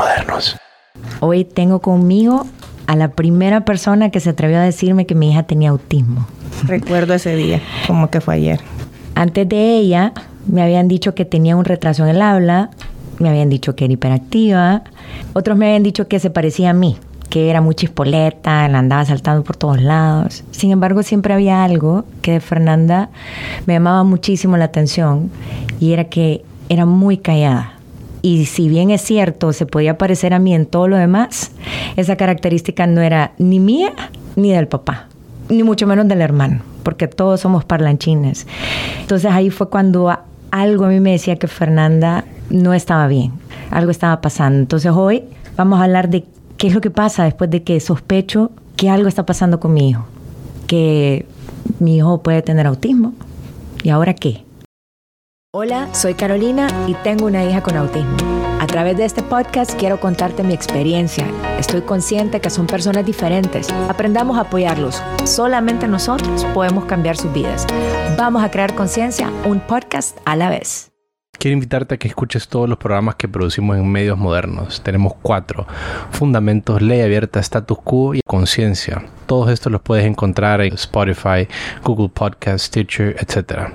modernos. Hoy tengo conmigo a la primera persona que se atrevió a decirme que mi hija tenía autismo. Recuerdo ese día, como que fue ayer. Antes de ella, me habían dicho que tenía un retraso en el habla, me habían dicho que era hiperactiva, otros me habían dicho que se parecía a mí, que era muy chispoleta, la andaba saltando por todos lados. Sin embargo, siempre había algo que de Fernanda me llamaba muchísimo la atención y era que era muy callada. Y si bien es cierto, se podía parecer a mí en todo lo demás, esa característica no era ni mía ni del papá, ni mucho menos del hermano, porque todos somos parlanchines. Entonces ahí fue cuando algo a mí me decía que Fernanda no estaba bien, algo estaba pasando. Entonces hoy vamos a hablar de qué es lo que pasa después de que sospecho que algo está pasando con mi hijo, que mi hijo puede tener autismo. ¿Y ahora qué? Hola, soy Carolina y tengo una hija con autismo. A través de este podcast quiero contarte mi experiencia. Estoy consciente que son personas diferentes. Aprendamos a apoyarlos. Solamente nosotros podemos cambiar sus vidas. Vamos a crear conciencia, un podcast a la vez. Quiero invitarte a que escuches todos los programas que producimos en medios modernos. Tenemos cuatro. Fundamentos, Ley Abierta, Status Quo y Conciencia. Todos estos los puedes encontrar en Spotify, Google Podcast, Stitcher, etc.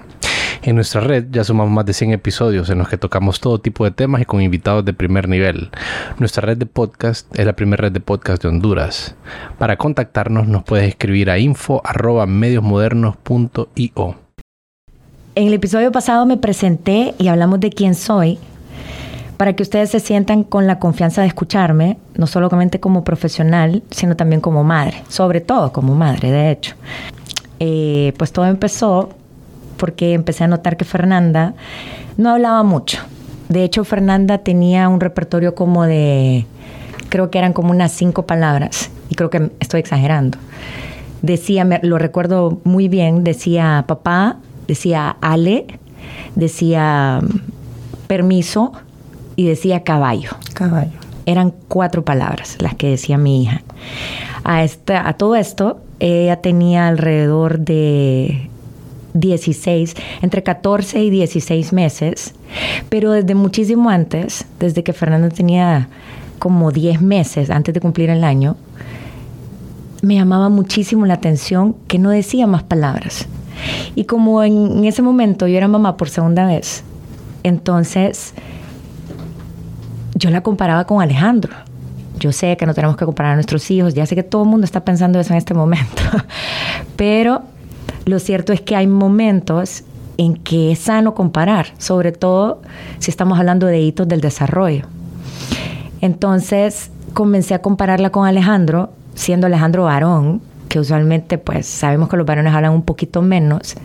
En nuestra red ya sumamos más de 100 episodios en los que tocamos todo tipo de temas y con invitados de primer nivel. Nuestra red de podcast es la primera red de podcast de Honduras. Para contactarnos nos puedes escribir a info@mediosmodernos.io. En el episodio pasado me presenté y hablamos de quién soy para que ustedes se sientan con la confianza de escucharme, no solamente como profesional, sino también como madre, sobre todo como madre, de hecho. Eh, pues todo empezó porque empecé a notar que Fernanda no hablaba mucho. De hecho, Fernanda tenía un repertorio como de, creo que eran como unas cinco palabras, y creo que estoy exagerando. Decía, lo recuerdo muy bien, decía papá, decía ale, decía permiso y decía caballo. Caballo. Eran cuatro palabras las que decía mi hija. A, esta, a todo esto, ella tenía alrededor de 16, entre 14 y 16 meses, pero desde muchísimo antes, desde que Fernando tenía como 10 meses antes de cumplir el año, me llamaba muchísimo la atención que no decía más palabras. Y como en, ese momento yo era mamá por segunda vez, entonces yo la comparaba con Alejandro. Yo sé que no tenemos que comparar a nuestros hijos, ya sé que todo el mundo está pensando eso en este momento, pero lo cierto es que hay momentos en que es sano comparar, sobre todo si estamos hablando de hitos del desarrollo. Entonces comencé a compararla con Alejandro, siendo Alejandro varón, que usualmente pues sabemos que los varones hablan un poquito menos,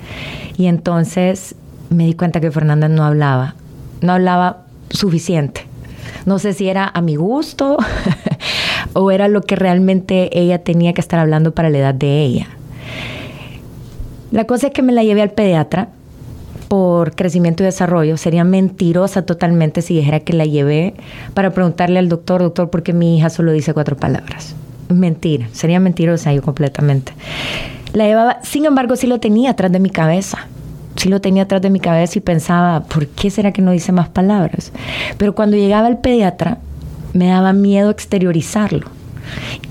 y entonces me di cuenta que Fernanda no hablaba, no hablaba suficiente. No sé si era a mi gusto o era lo que realmente ella tenía que estar hablando para la edad de ella. La cosa es que me la llevé al pediatra por crecimiento y desarrollo. Sería mentirosa totalmente si dijera que la llevé para preguntarle al doctor, doctor, ¿por qué mi hija solo dice cuatro palabras? Mentira, sería mentirosa yo completamente. La llevaba, sin embargo, sí lo tenía atrás de mi cabeza. Sí lo tenía atrás de mi cabeza y pensaba, ¿por qué será que no dice más palabras? Pero cuando llegaba al pediatra, me daba miedo exteriorizarlo.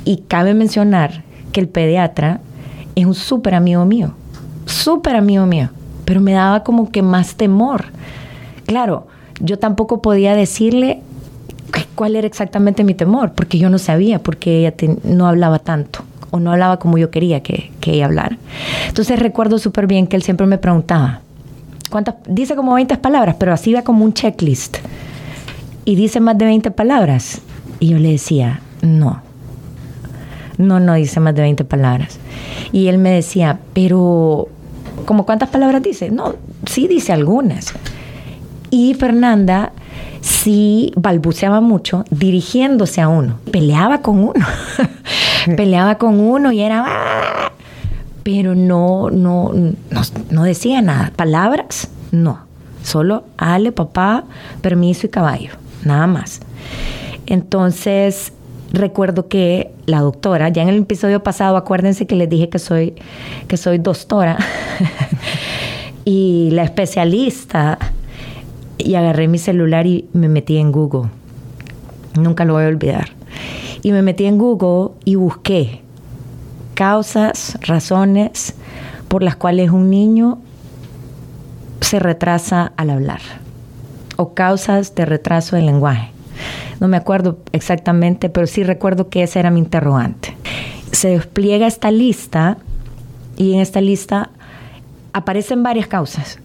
Y cabe mencionar que el pediatra es un súper amigo mío súper amigo mío, pero me daba como que más temor. Claro, yo tampoco podía decirle cuál era exactamente mi temor, porque yo no sabía, porque ella no hablaba tanto o no hablaba como yo quería que, que ella hablara. Entonces recuerdo súper bien que él siempre me preguntaba, ¿cuántas? Dice como 20 palabras, pero así va como un checklist. Y dice más de 20 palabras. Y yo le decía, no, no, no dice más de 20 palabras. Y él me decía, pero ¿Como cuántas palabras dice? No, sí dice algunas. Y Fernanda sí balbuceaba mucho dirigiéndose a uno. Peleaba con uno. Peleaba con uno y era... Pero no, no, no, no decía nada. Palabras, no. Solo Ale, papá, permiso y caballo. Nada más. Entonces, recuerdo que la doctora, ya en el episodio pasado, acuérdense que les dije que soy, que soy doctora, y la especialista, y agarré mi celular y me metí en Google. Nunca lo voy a olvidar. Y me metí en Google y busqué causas, razones por las cuales un niño se retrasa al hablar o causas de retraso del lenguaje. No me acuerdo exactamente, pero sí recuerdo que ese era mi interrogante. Se despliega esta lista y en esta lista aparecen varias causas,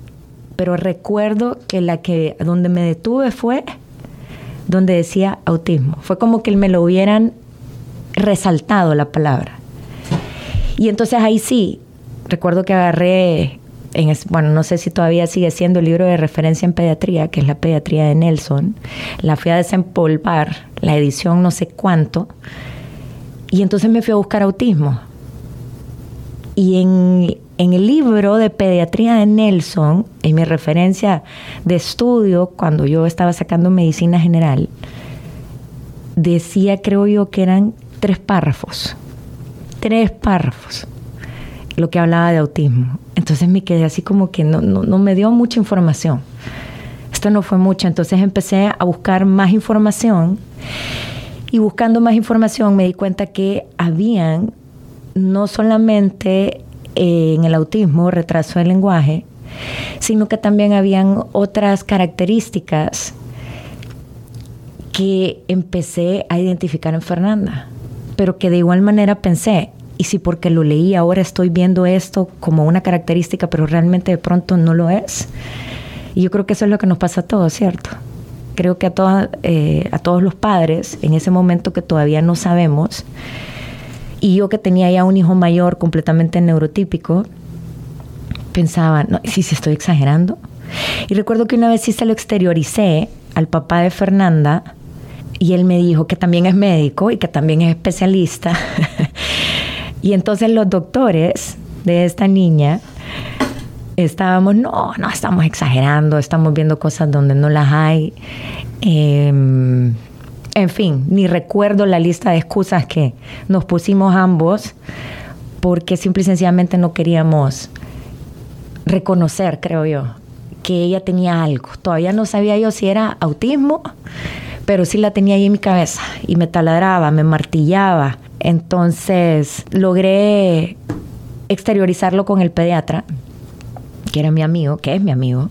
pero recuerdo que la que donde me detuve fue donde decía autismo. Fue como que me lo hubieran resaltado la palabra. Y entonces ahí sí, recuerdo que agarré, en bueno, no sé si todavía sigue siendo el libro de referencia en pediatría, que es la pediatría de Nelson, la fui a desempolvar, la edición no sé cuánto, y entonces me fui a buscar autismo. Y en, en el libro de pediatría de Nelson, en mi referencia de estudio, cuando yo estaba sacando medicina general, decía, creo yo, que eran tres párrafos. Tres párrafos lo que hablaba de autismo. Entonces me quedé así como que no, no, me dio mucha información. Esto no fue mucho. Entonces empecé a buscar más información y buscando más información me di cuenta que habían no solamente eh, en el autismo retraso del lenguaje, sino que también habían otras características que empecé a identificar en Fernanda, pero que de igual manera pensé, y si porque lo leí ahora estoy viendo esto como una característica, pero realmente de pronto no lo es. Y yo creo que eso es lo que nos pasa a todos, ¿cierto? Creo que a, eh, a todos los padres, en ese momento que todavía no sabemos, y yo que tenía ya un hijo mayor completamente neurotípico, pensaba, no, si se estoy exagerando. Y recuerdo que una vez sí se lo exterioricé al papá de Fernanda, y él me dijo que también es médico y que también es especialista. Y entonces los doctores de esta niña estábamos, no, no, estamos exagerando, estamos viendo cosas donde no las hay. Em, en fin, ni recuerdo la lista de excusas que nos pusimos ambos porque simple y sencillamente no queríamos reconocer, creo yo, que ella tenía algo. Todavía no sabía yo si era autismo, pero sí la tenía ahí en mi cabeza y me taladraba, me martillaba entonces logré exteriorizarlo con el pediatra, que era mi amigo, que es mi amigo.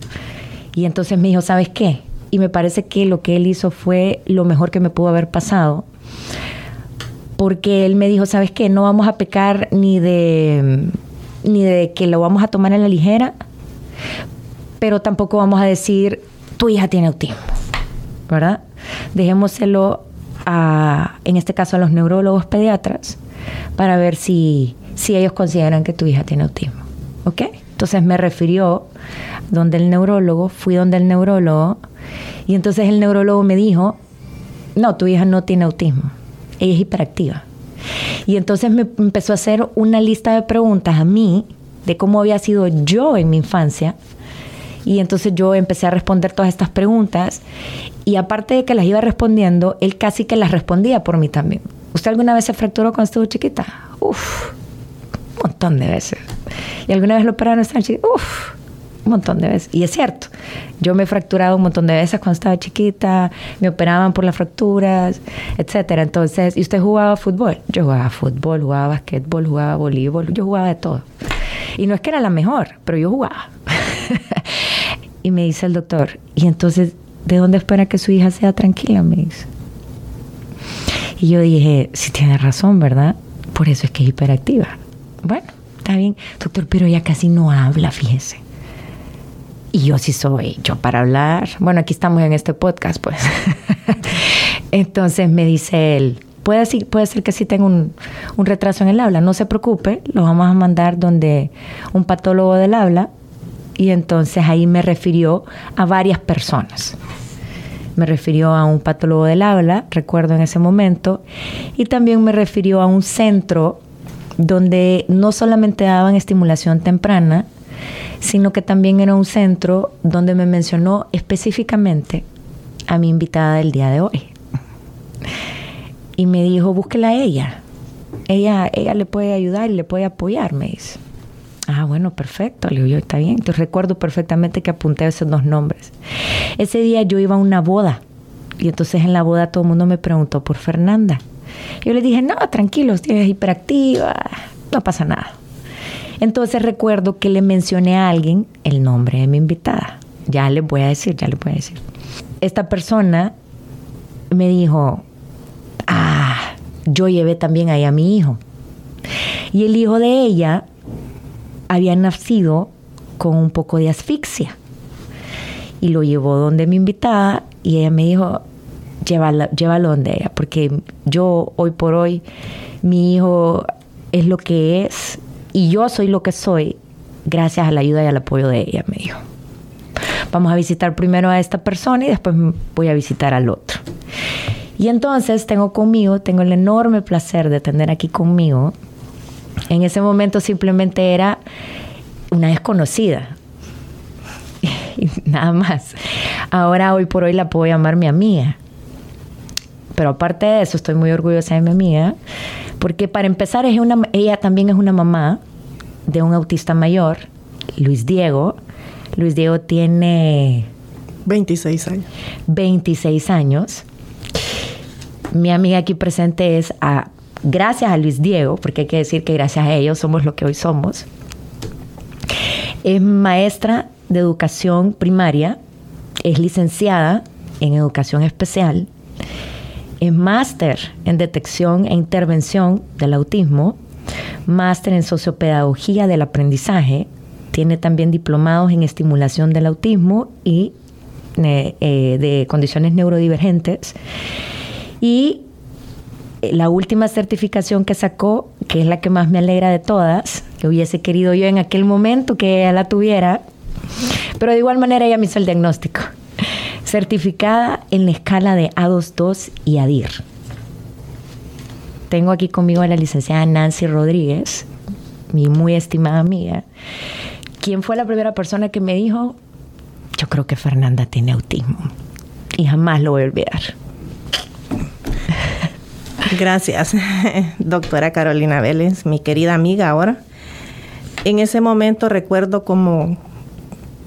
Y entonces me dijo, ¿sabes qué? Y me parece que lo que él hizo fue lo mejor que me pudo haber pasado. Porque él me dijo, ¿sabes qué? No vamos a pecar ni de, ni de que lo vamos a tomar en la ligera, pero tampoco vamos a decir, tu hija tiene autismo, ¿verdad? Dejémoselo en este caso a los neurólogos pediatras, para ver si, si ellos consideran que tu hija tiene autismo. ¿Ok? Entonces me refirió donde el neurólogo, fui donde el neurólogo, y entonces el neurólogo me dijo, no, tu hija no tiene autismo, ella es hiperactiva. Y entonces me empezó a hacer una lista de preguntas a mí de cómo había sido yo en mi infancia. Y entonces yo empecé a responder todas estas preguntas y aparte de que las iba respondiendo, él casi que las respondía por mí también. ¿Usted alguna vez se fracturó cuando estuvo chiquita? Uf, un montón de veces. ¿Y alguna vez lo operaron estaba chiquita? Uf, un montón de veces. Y es cierto, yo me he fracturado un montón de veces cuando estaba chiquita, me operaban por las fracturas, etcétera. Entonces, ¿y usted jugaba fútbol? Yo jugaba fútbol, jugaba basquetbol, jugaba voleibol, yo jugaba de todo. Y no es que era la mejor, pero yo jugaba. y me dice el doctor, y entonces ¿de dónde espera que su hija sea tranquila? Me dice. Y yo dije, sí tiene razón, ¿verdad? Por eso es que es hiperactiva. Bueno, está bien, doctor, pero ella casi no habla, fíjese. Y yo sí soy, yo para hablar, bueno, aquí estamos en este podcast, pues. Entonces me dice él, puede, puede ser que sí tenga un, un retraso en el habla, no se preocupe, lo vamos a mandar donde un patólogo del habla y entonces ahí me refirió a varias personas. Me refirió a un patólogo del habla, recuerdo en ese momento, y también me refirió a un centro donde no solamente daban estimulación temprana, sino que también era un centro donde me mencionó específicamente a mi invitada del día de hoy. Y me dijo, búsquela a ella. Ella, ella le puede ayudar y le puede apoyar, me dice. Ah, bueno, perfecto. Le digo yo, está bien. Entonces recuerdo perfectamente que apunté esos dos nombres. Ese día yo iba a una boda Y entonces en la boda todo el mundo me preguntó por Fernanda. Yo le dije, no, tranquilos, es hiperactiva, no pasa nada. Entonces recuerdo que le mencioné a alguien el nombre de mi invitada. Ya le voy a decir, ya le voy a decir. Esta persona me dijo, ah, yo llevé también ahí a mi hijo. Y el hijo de ella había nacido con un poco de asfixia. Y lo llevó donde mi invitada y ella me dijo, llévalo, llévalo donde ella, porque yo hoy por hoy, mi hijo es lo que es y yo soy lo que soy gracias a la ayuda y al apoyo de ella, me dijo. Vamos a visitar primero a esta persona y después voy a visitar al otro. Y entonces tengo conmigo, tengo el enorme placer de tener aquí conmigo. En ese momento simplemente era una desconocida. Y nada más. Ahora, hoy por hoy, la puedo llamar mi amiga. Pero aparte de eso, estoy muy orgullosa de mi amiga, porque para empezar, es una, ella también es una mamá de un autista mayor, Luis Diego. Luis Diego tiene 26 años. 26 años. Mi amiga aquí presente es a, gracias a Luis Diego, porque hay que decir que gracias a ellos somos lo que hoy somos. Es maestra de educación primaria, es licenciada en educación especial es máster en detección e intervención del autismo, máster en sociopedagogía del aprendizaje, tiene también diplomados en estimulación del autismo y eh, eh, de condiciones neurodivergentes. Y la última certificación que sacó, que es la que más me alegra de todas, que hubiese querido yo en aquel momento que ella la tuviera, pero de igual manera ella me hizo el diagnóstico certificada en la escala de A22 y ADIR. Tengo aquí conmigo a la licenciada Nancy Rodríguez, mi muy estimada amiga, quien fue la primera persona que me dijo, yo creo que Fernanda tiene autismo y jamás lo voy a olvidar. Gracias, doctora Carolina Vélez, mi querida amiga ahora. En ese momento recuerdo como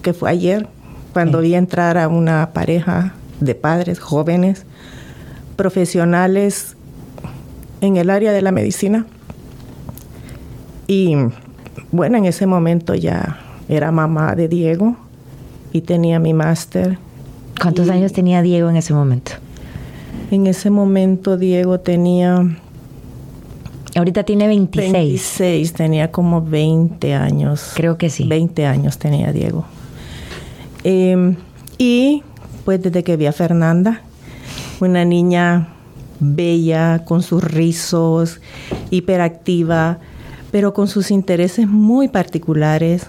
que fue ayer, cuando vi entrar a una pareja de padres jóvenes, profesionales en el área de la medicina. Y bueno, en ese momento ya era mamá de Diego y tenía mi máster. ¿Cuántos años tenía Diego en ese momento? En ese momento Diego tenía... Ahorita tiene 26. 26, tenía como 20 años. Creo que sí. 20 años tenía Diego. Em, y pues desde que vi a Fernanda, una niña bella, con sus rizos, hiperactiva, pero con sus intereses muy particulares,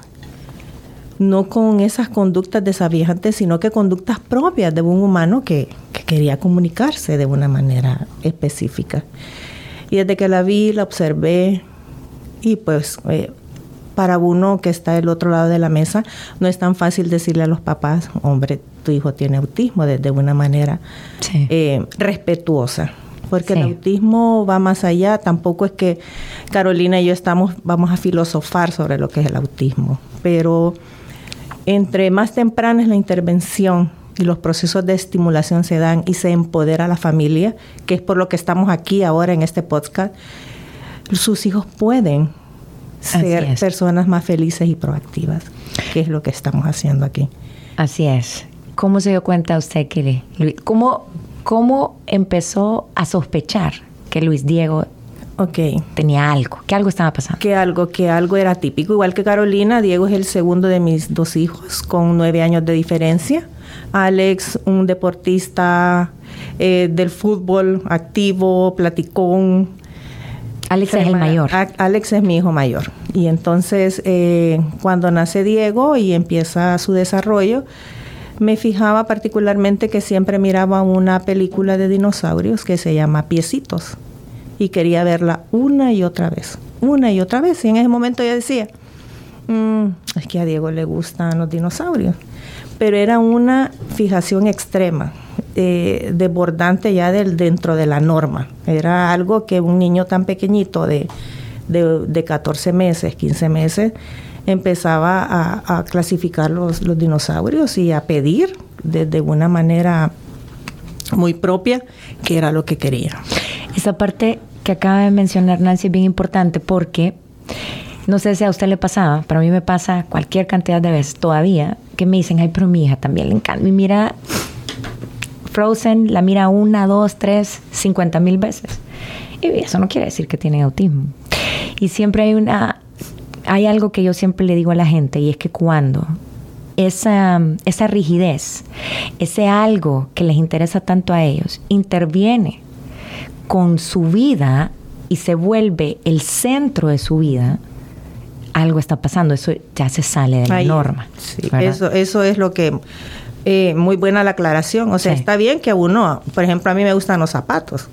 no con esas conductas desafiantes, sino que conductas propias de un humano que, quería comunicarse de una manera específica. Y desde que la vi, la observé y pues eh, para uno que está del otro lado de la mesa, no es tan fácil decirle a los papás, hombre, tu hijo tiene autismo de, una manera eh, respetuosa. Porque el autismo va más allá, tampoco es que Carolina y yo estamos, vamos a filosofar sobre lo que es el autismo, pero entre más temprana es la intervención y los procesos de estimulación se dan y se empodera a la familia, que es por lo que estamos aquí ahora en este podcast, sus hijos pueden ser personas más felices y proactivas, que es lo que estamos haciendo aquí. Así es. ¿Cómo se dio cuenta usted que cómo, cómo empezó a sospechar que Luis Diego okay. tenía algo, que algo estaba pasando? Que algo, que algo era típico. Igual que Carolina, Diego es el segundo de mis dos hijos, con nueve años de diferencia. Alex, un deportista eh, del fútbol activo, platicón, Alex es el mayor. Alex es mi hijo mayor. Y entonces, eh, cuando nace Diego y empieza su desarrollo, me fijaba particularmente que siempre miraba una película de dinosaurios que se llama Piecitos. Y quería verla una y otra vez. Una y otra vez. Y en ese momento yo decía, mm, es que a Diego le gustan los dinosaurios. Pero era una fijación extrema eh, desbordante ya del, dentro de la norma. Era algo que un niño tan pequeñito de, de, 14 meses, 15 meses, empezaba a, clasificar los, dinosaurios y a pedir de, una manera muy propia, que era lo que quería. Esa parte que acaba de mencionar Nancy es bien importante porque no sé si a usted le pasaba, pero a mí me pasa cualquier cantidad de veces todavía que me dicen, ay, pero mi hija también le encanta. Y mira, Frozen la mira una, dos, tres, cincuenta mil veces. Y eso no quiere decir que tiene autismo. Y siempre hay una, hay algo que yo siempre le digo a la gente y es que cuando esa, esa rigidez, ese algo que les interesa tanto a ellos, interviene con su vida y se vuelve el centro de su vida, algo está pasando, eso ya se sale de la norma. Sí, eso, eso es lo que... Eh, muy buena la aclaración. O sea, está bien que uno, por ejemplo, a mí me gustan los zapatos,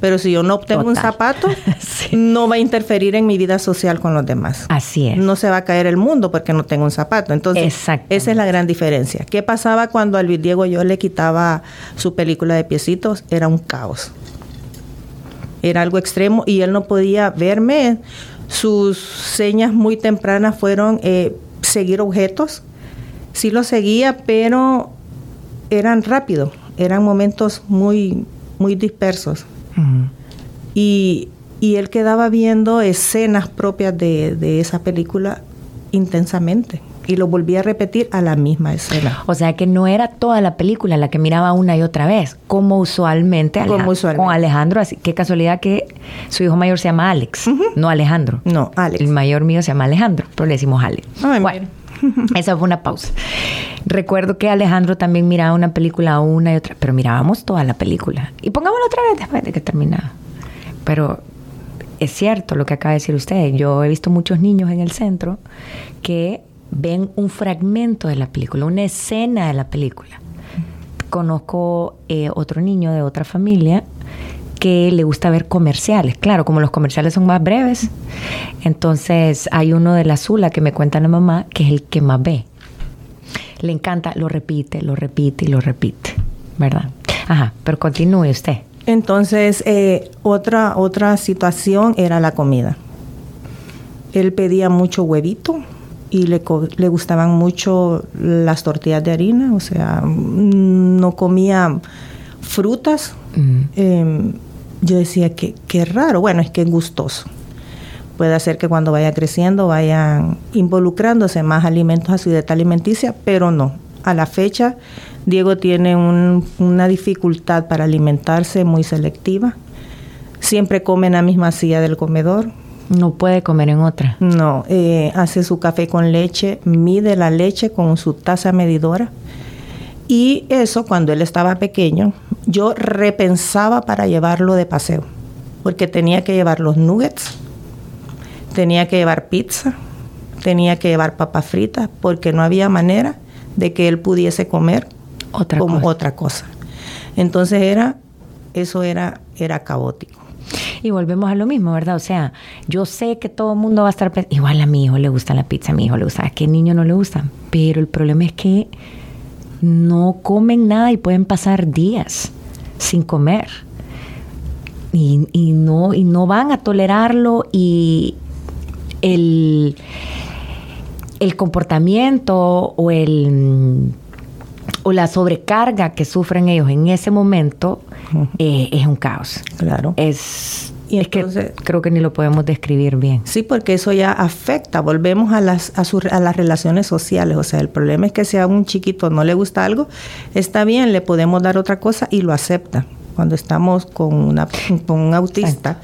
pero si yo no obtengo un zapato, no va a interferir en mi vida social con los demás. Así es. No se va a caer el mundo porque no tengo un zapato. Entonces, esa es la gran diferencia. ¿Qué pasaba cuando a Luis Diego yo le quitaba su película de piecitos? Era un caos. Era algo extremo y él no podía verme sus señas muy tempranas fueron eh, seguir objetos. Sí lo seguía, pero eran rápidos, eran momentos muy, muy dispersos. y, y, él quedaba viendo escenas propias de, de esa película intensamente y lo volví a repetir a la misma escena. O sea que no era toda la película la que miraba una y otra vez, como usualmente, como usualmente. con Alejandro. Así, qué casualidad que su hijo mayor se llama Alex, no Alejandro. No, Alex. El mayor mío se llama Alejandro, pero le decimos Alex. bueno, esa fue una pausa. Recuerdo que Alejandro también miraba una película una y otra, pero mirábamos toda la película. Y pongámosla otra vez después de que terminaba. Pero es cierto lo que acaba de decir usted. Yo he visto muchos niños en el centro que ven un fragmento de la película, una escena de la película. Conozco eh, otro niño de otra familia que le gusta ver comerciales. Claro, como los comerciales son más breves, entonces hay uno de la Zula que me cuenta la mamá que es el que más ve. Le encanta, lo repite, lo repite y lo repite, ¿verdad? Ajá, pero continúe usted. Entonces, eh, otra, otra situación era la comida. Él pedía mucho huevito, y le, le, gustaban mucho las tortillas de harina, o sea, no comía frutas. Em, yo decía que qué raro, bueno, es que es gustoso. Puede hacer que cuando vaya creciendo vayan involucrándose más alimentos a su dieta alimenticia, pero no. A la fecha, Diego tiene una dificultad para alimentarse muy selectiva. Siempre come en la misma silla del comedor, no puede comer en otra. No, eh, hace su café con leche, mide la leche con su taza medidora. Y eso cuando él estaba pequeño, yo repensaba para llevarlo de paseo, porque tenía que llevar los nuggets, tenía que llevar pizza, tenía que llevar papas fritas, porque no había manera de que él pudiese comer otra como cosa. otra cosa. Entonces era, eso era, era caótico. Y volvemos a lo mismo, ¿verdad? O sea, yo sé que todo el mundo va a estar... Igual a mi hijo le gusta la pizza, a mi hijo le gusta, a qué niño no le gusta. Pero el problema es que no comen nada y pueden pasar días sin comer. Y, y, no, y no van a tolerarlo y el, el comportamiento o el o la sobrecarga que sufren ellos en ese momento eh, es un caos. Claro. Es, y es que creo que ni lo podemos describir bien. Sí, porque eso ya afecta. Volvemos a las, a, a, las relaciones sociales. O sea, el problema es que si a un chiquito no le gusta algo, está bien, le podemos dar otra cosa y lo acepta. Cuando estamos con, una, con un autista.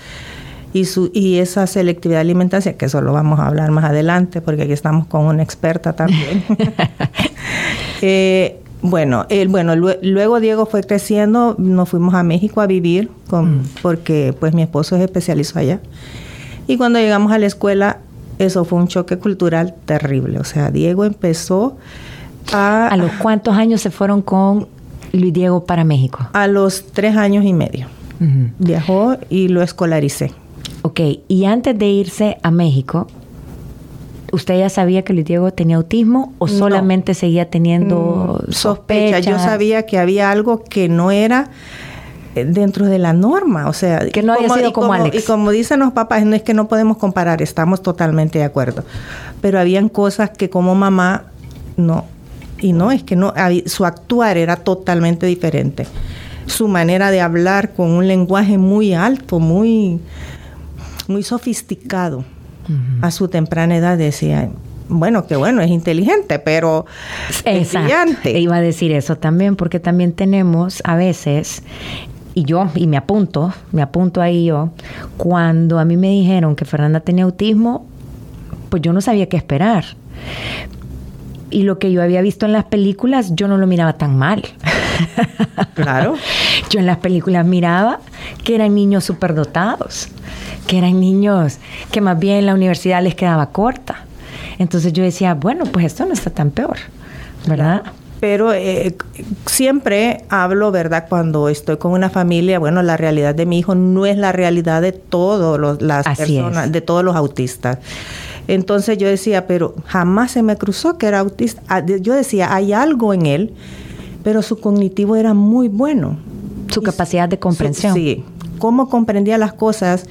Y, su, y esa selectividad alimentaria, que eso lo vamos a hablar más adelante, porque aquí estamos con una experta también. eh, bueno, el, bueno, luego Diego fue creciendo, nos fuimos a México a vivir con, mm. porque pues mi esposo es especializó allá. Y cuando llegamos a la escuela, eso fue un choque cultural terrible. O sea, Diego empezó a... ¿A los cuántos años se fueron con Luis Diego para México? A los tres años y medio. Viajó y lo escolaricé. Ok, y antes de irse a México, ¿Usted ya sabía que Luis Diego tenía autismo o solamente seguía teniendo mm, sospechas? Yo sabía que había algo que no era eh, dentro de la norma, o sea, que no había sido como, Alex. Y como dicen los papás, no es que no podemos comparar, estamos totalmente de acuerdo. Pero habían cosas que como mamá no y no es que no su actuar era totalmente diferente. su manera de hablar con un lenguaje muy alto, muy, muy sofisticado. A su temprana edad decía, bueno, qué bueno, es inteligente, pero brillante. Iba a decir eso también, porque también tenemos a veces y yo, y me apunto, me apunto ahí yo, cuando a mí me dijeron que Fernanda tenía autismo, pues yo no sabía qué esperar. Y lo que yo había visto en las películas, yo no lo miraba tan mal. Claro. yo en las películas miraba que eran niños superdotados, que eran niños que más bien la universidad les quedaba corta. Entonces yo decía, bueno, pues esto no está tan peor, ¿verdad? pero eh, siempre hablo, ¿verdad? Cuando estoy con una familia, bueno, la realidad de mi hijo no es la realidad de todas las personas, de todos los autistas. Entonces yo decía, pero jamás se me cruzó que era autista. Ah, yo decía, hay algo en él, pero su cognitivo era muy bueno. Su capacidad de comprensión. sí, cómo comprendía las cosas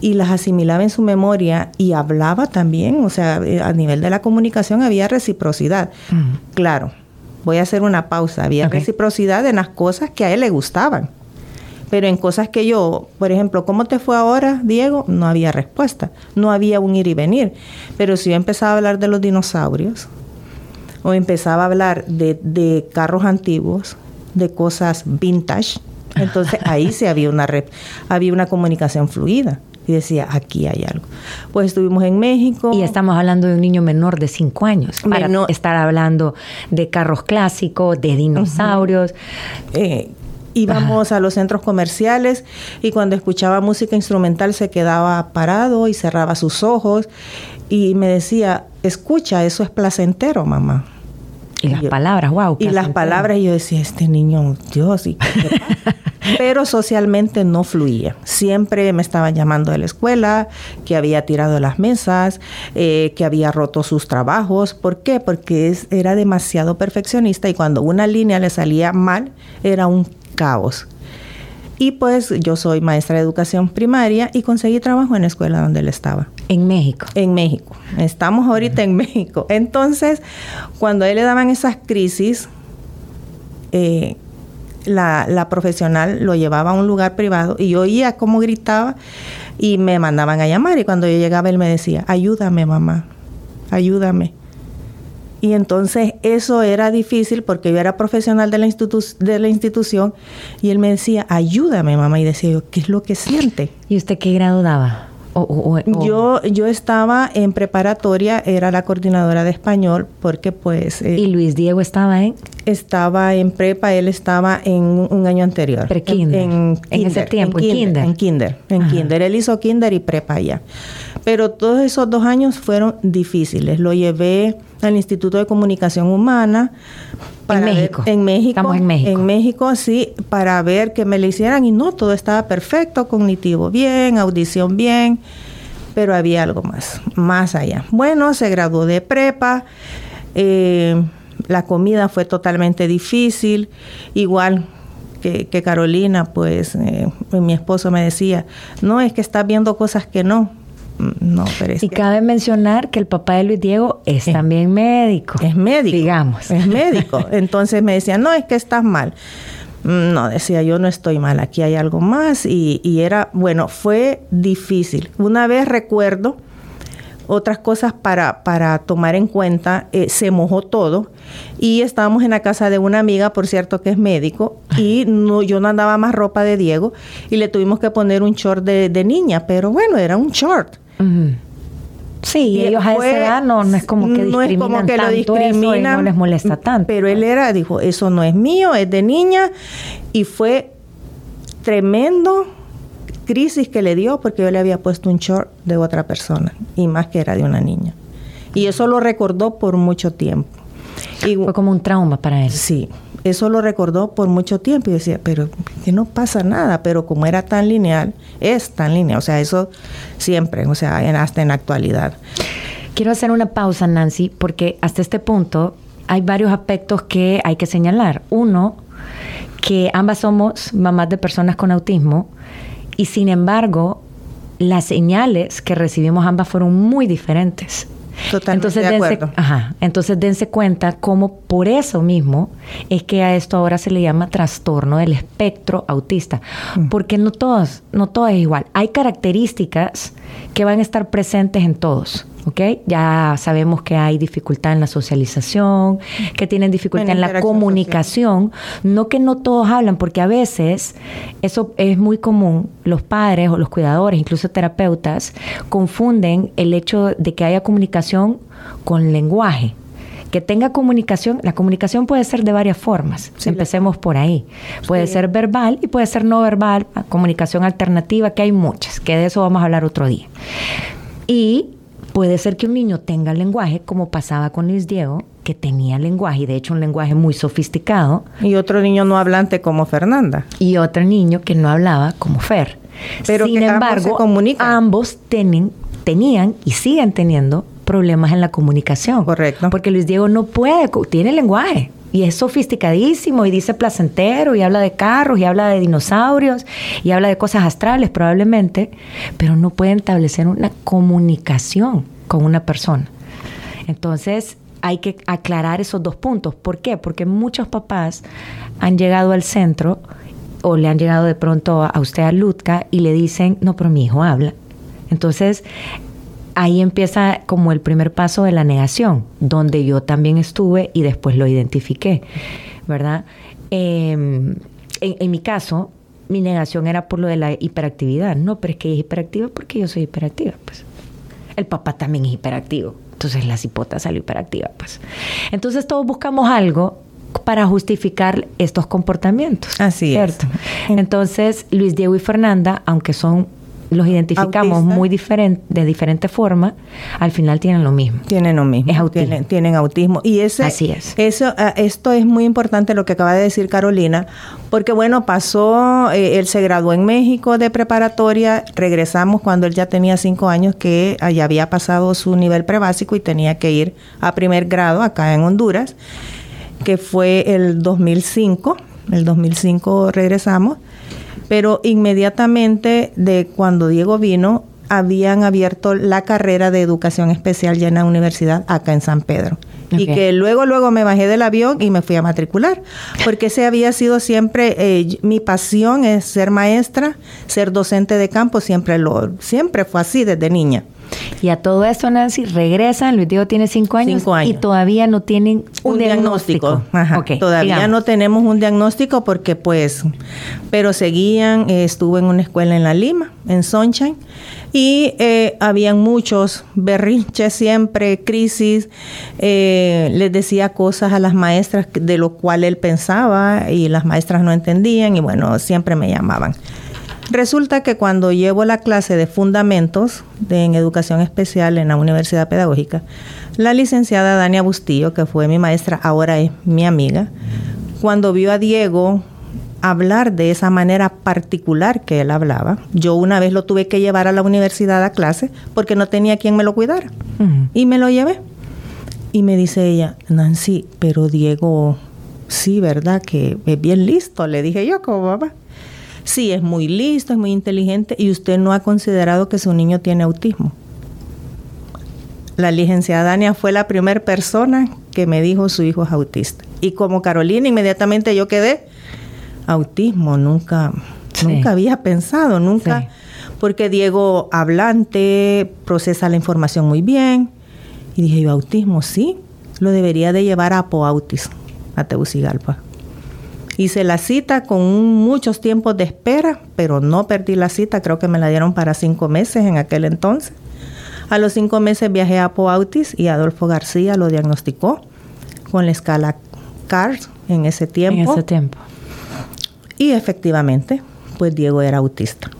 y las asimilaba en su memoria y hablaba también, o sea, eh, a nivel de la comunicación había reciprocidad. Mm. Claro, voy a hacer una pausa, había reciprocidad en las cosas que a él le gustaban. Pero en cosas que yo, por ejemplo, ¿cómo te fue ahora, Diego? No había respuesta, no había un ir y venir. Pero si yo empezaba a hablar de los dinosaurios, o empezaba a hablar de, de carros antiguos, de cosas vintage, entonces ahí sí había una, había una comunicación fluida y decía, aquí hay algo. Pues estuvimos en México. Y estamos hablando de un niño menor de 5 años, para estar hablando de carros clásicos, de dinosaurios. Eh, íbamos a los centros comerciales y cuando escuchaba música instrumental se quedaba parado y cerraba sus ojos y me decía, escucha, eso es placentero, mamá. Y, las palabras, wow. Y las palabras, y yo decía, este niño, Dios, ¿y qué Pero socialmente no fluía. Siempre me estaban llamando de la escuela, que había tirado las mesas, eh, que había roto sus trabajos. ¿Por qué? Porque era demasiado perfeccionista y cuando una línea le salía mal, era un caos. Y pues yo soy maestra de educación primaria y conseguí trabajo en la escuela donde él estaba. En México. En México. Estamos ahorita en México. Entonces, cuando a él le daban esas crisis, eh, la, profesional lo llevaba a un lugar privado y yo oía cómo gritaba y me mandaban a llamar y cuando yo llegaba él me decía, ayúdame mamá, ayúdame. Y entonces eso era difícil porque yo era profesional de la, de la institución y él me decía, ayúdame mamá. Y decía yo, ¿qué es lo que siente? ¿Y usted qué grado daba? Yo, yo estaba en preparatoria, era la coordinadora de español, porque pues... Eh, ¿Y Luis Diego estaba en? Estaba en prepa, él estaba en un año anterior. En, ese tiempo, en kinder. En kinder, en kinder. Él hizo kinder y prepa ya. Pero todos esos dos años fueron difíciles. Lo llevé al Instituto de Comunicación Humana. en México. en México. Estamos en México. En México, sí, para ver que me le hicieran y no, todo estaba perfecto, cognitivo bien, audición bien, pero había algo más, más allá. Bueno, se graduó de prepa. Eh, la comida fue totalmente difícil, igual que, Carolina, pues eh, mi esposo me decía, no, es que estás viendo cosas que no, no, pero y cabe mencionar que el papá de Luis Diego es, también médico. Es médico. Digamos. Es médico. Entonces me decía, no, es que estás mal. Mm, no, decía yo no estoy mal, aquí hay algo más. Y, era, bueno, fue difícil. Una vez recuerdo otras cosas para, para tomar en cuenta, eh, se mojó todo y estábamos en la casa de una amiga, por cierto, que es médico, y no, yo no andaba más ropa de Diego y le tuvimos que poner un short de, de niña, pero bueno, era un short. Sí, ellos a esa edad no, es como que no es como que lo discriminan, no les molesta tanto. Pero él era, dijo, eso no es mío, es de niña, y fue tremendo crisis que le dio porque yo le había puesto un short de otra persona, y más que era de una niña. Y eso lo recordó por mucho tiempo. Y, fue como un trauma para él. Sí, eso lo recordó por mucho tiempo y decía, pero que no pasa nada, pero como era tan lineal, es tan lineal, o sea, eso siempre, o sea, hasta en la actualidad. Quiero hacer una pausa, Nancy, porque hasta este punto hay varios aspectos que hay que señalar. Uno, que ambas somos mamás de personas con autismo y sin embargo las señales que recibimos ambas fueron muy diferentes. Totalmente entonces, de dense, acuerdo. ajá, entonces dense cuenta cómo por eso mismo es que a esto ahora se le llama trastorno del espectro autista, Mm. porque no todos, no todo es igual. Hay características que van a estar presentes en todos. ¿ok? Ya sabemos que hay dificultad en la socialización, que tienen dificultad En en la comunicación, no que no todos hablan, porque a veces eso es muy común, los padres o los cuidadores, incluso terapeutas, confunden el hecho de que haya comunicación con lenguaje. Que tenga comunicación, la comunicación puede ser de varias formas. Sí, Empecemos por ahí. Puede Sí. ser verbal y puede ser no verbal, comunicación alternativa, que hay muchas, que de eso vamos a hablar otro día. Y puede ser que un niño tenga lenguaje, como pasaba con Luis Diego, que tenía lenguaje, y de hecho un lenguaje muy sofisticado, Y otro niño no hablante como Fernanda. y otro niño que no hablaba como Fer. Pero Sin que ambos embargo, se ambos tienen, tenían y siguen teniendo problemas en la comunicación. Correcto. Porque Luis Diego no puede, tiene lenguaje. Y es sofisticadísimo y dice placentero y habla de carros y habla de dinosaurios y habla de cosas astrales probablemente, pero no puede establecer una comunicación con una persona. Entonces hay que aclarar esos dos puntos. ¿Por qué? Porque muchos papás han llegado al centro o le han llegado de pronto a usted a Lutka y le dicen, no, pero mi hijo habla. Entonces ahí empieza como el primer paso de la negación, donde yo también estuve y después lo identifiqué, ¿verdad? Eh, en, en mi caso, mi negación era por lo de la hiperactividad. No, pero es que ella es hiperactiva porque yo soy hiperactiva, pues. El papá también es hiperactivo. Entonces la cipota salió hiperactiva, pues. Entonces todos buscamos algo para justificar estos comportamientos. Así es. ¿cierto? Entonces, Luis Diego y Fernanda, aunque son los identificamos Autistas. muy diferente, de diferente forma, al final tienen lo mismo. Tienen lo mismo. Es autismo. Tienen, tienen autismo. Y ese, Así es. Eso, ah, esto es muy importante lo que acaba de decir Carolina, porque bueno, pasó, eh, él se graduó en México de preparatoria, regresamos cuando él ya tenía cinco años, que ya había pasado su nivel prebásico y tenía que ir a primer grado acá en Honduras, que fue el 2005. El 2005 regresamos, pero inmediatamente de cuando Diego vino, habían abierto la carrera de educación especial ya en la universidad acá en San Pedro. Y que luego, luego me bajé del avión y me fui a matricular, porque ese había sido siempre, eh, mi pasión es ser maestra, ser docente de campo, siempre, lo, siempre fue así desde niña. Y a todo esto, Nancy, regresan, Luis Diego tiene cinco años, Cinco años. y todavía no tienen un, un diagnóstico. Ajá. Todavía digamos. no tenemos un diagnóstico porque pues, pero seguían, eh, estuve en una escuela en La Lima, en Sunshine, y eh, habían muchos berrinches siempre, crisis, eh, les decía cosas a las maestras de lo cual él pensaba y las maestras no entendían y bueno, siempre me llamaban. Resulta que cuando llevo la clase de fundamentos de, en educación especial en la Universidad Pedagógica, la licenciada Dania Bustillo, que fue mi maestra, ahora es mi amiga, cuando vio a Diego hablar de esa manera particular que él hablaba, yo una vez lo tuve que llevar a la universidad a clase porque no tenía quien me lo cuidara. Y me lo llevé. Y me dice ella, Nancy, pero Diego, sí, ¿verdad? Que es bien listo, le dije yo como mamá. Sí, es muy listo, es muy inteligente y usted no ha considerado que su niño tiene autismo. La licenciada Dania fue la primera persona que me dijo su hijo es autista. Y como Carolina, inmediatamente yo quedé, autismo, nunca, Sí. nunca había pensado, nunca, Sí. porque Diego hablante, procesa la información muy bien. Y dije yo, autismo, sí, lo debería de llevar a Apoautis, a Tegucigalpa. Hice la cita con muchos tiempos de espera, pero no perdí la cita, creo que me la dieron para cinco meses en aquel entonces. A los cinco meses viajé a Apoautis y Adolfo García lo diagnosticó con la escala CARS en ese tiempo. En ese tiempo. Y efectivamente, pues Diego era autista.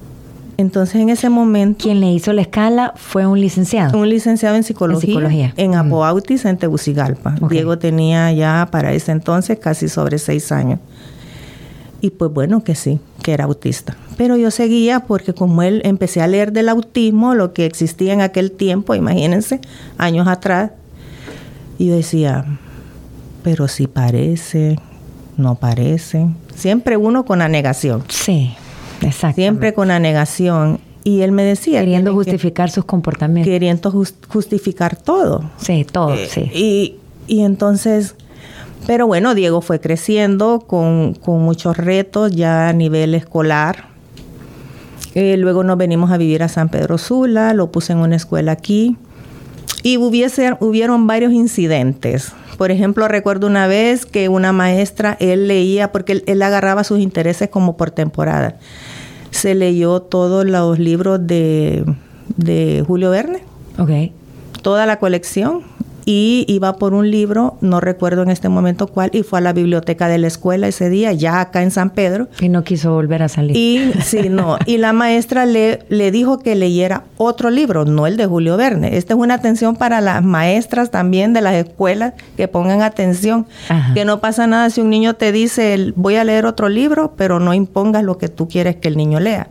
Entonces en ese momento, Quien le hizo la escala fue un licenciado. un licenciado en psicología, En psicología. en. Apoautis, en Tegucigalpa. Diego tenía ya para ese entonces casi sobre seis años. Y pues bueno, que sí, que era autista. Pero yo seguía porque como él empecé a leer del autismo, lo que existía en aquel tiempo, imagínense, años atrás, y yo decía, pero si parece, no parece. Siempre uno con la negación. Sí, exacto. Siempre con la negación. y él me decía... Queriendo que- justificar sus comportamientos. queriendo jus- justificar todo. Sí, todo, Eh, sí. Y, y entonces, pero bueno, Diego fue creciendo con, con muchos retos ya a nivel escolar. Eh, luego nos venimos a vivir a San Pedro Sula, lo puse en una escuela aquí. Y hubiese, hubieron varios incidentes. Por ejemplo, recuerdo una vez que una maestra, él leía, porque él, él agarraba sus intereses como por temporada. Se leyó todos los libros de, de Julio Verne Ok. toda la colección y iba por un libro, no recuerdo en este momento cuál, y fue a la biblioteca de la escuela ese día, ya acá en San Pedro. Y no quiso volver a salir. Y sí, no, y la maestra le, le dijo que leyera otro libro, no el de Julio Verne. Esta es una atención para las maestras también de las escuelas que pongan atención, Ajá. que no pasa nada si un niño te dice, voy a leer otro libro, pero no impongas lo que tú quieres que el niño lea.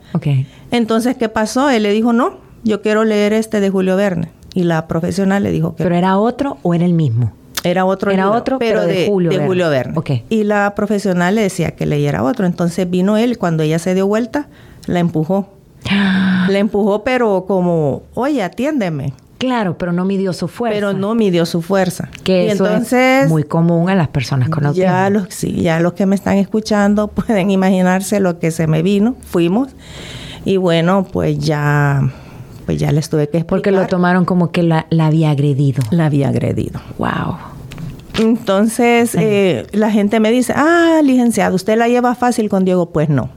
Entonces, ¿qué pasó? Él le dijo, no, yo quiero leer este de Julio Verne. Y la profesional le dijo que ¿Pero era otro o era el mismo? era otro Era libro, otro, pero de Julio Verne. Julio Verne. Ok. Y la profesional le decía que leyera otro. Entonces vino él, cuando ella se dio vuelta, la empujó. La empujó, pero como, oye, atiéndeme. Claro, pero no midió su fuerza. Pero no midió su fuerza. Que y eso entonces, es muy común a las personas con autismo. ya los, sí, ya los que me están escuchando pueden imaginarse lo que se me vino. Fuimos. Y bueno, pues ya, pues ya les tuve que explicar. Porque lo tomaron como que la, la había agredido. La había agredido. Wow. Entonces, eh, la gente me dice, ah, licenciado, ¿usted la lleva fácil con Diego? Pues no,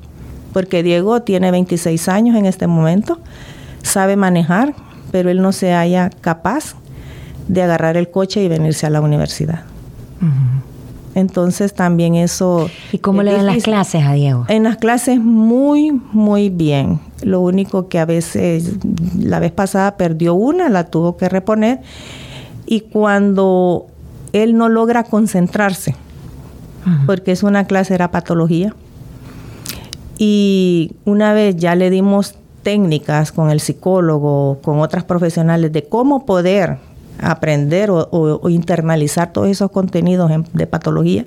porque Diego tiene 26 años en este momento, sabe manejar, pero él no se halla capaz de agarrar el coche y venirse a la universidad. Entonces, también eso... ¿Y cómo le dan las clases a Diego? En las clases muy, muy bien. Lo único que a veces, la vez pasada perdió una, la tuvo que reponer. Y cuando él no logra concentrarse, porque es una clase, era patología. Y una vez ya le dimos técnicas con el psicólogo, con otras profesionales, de cómo poder aprender o, o- o internalizar todos esos contenidos en- de patología,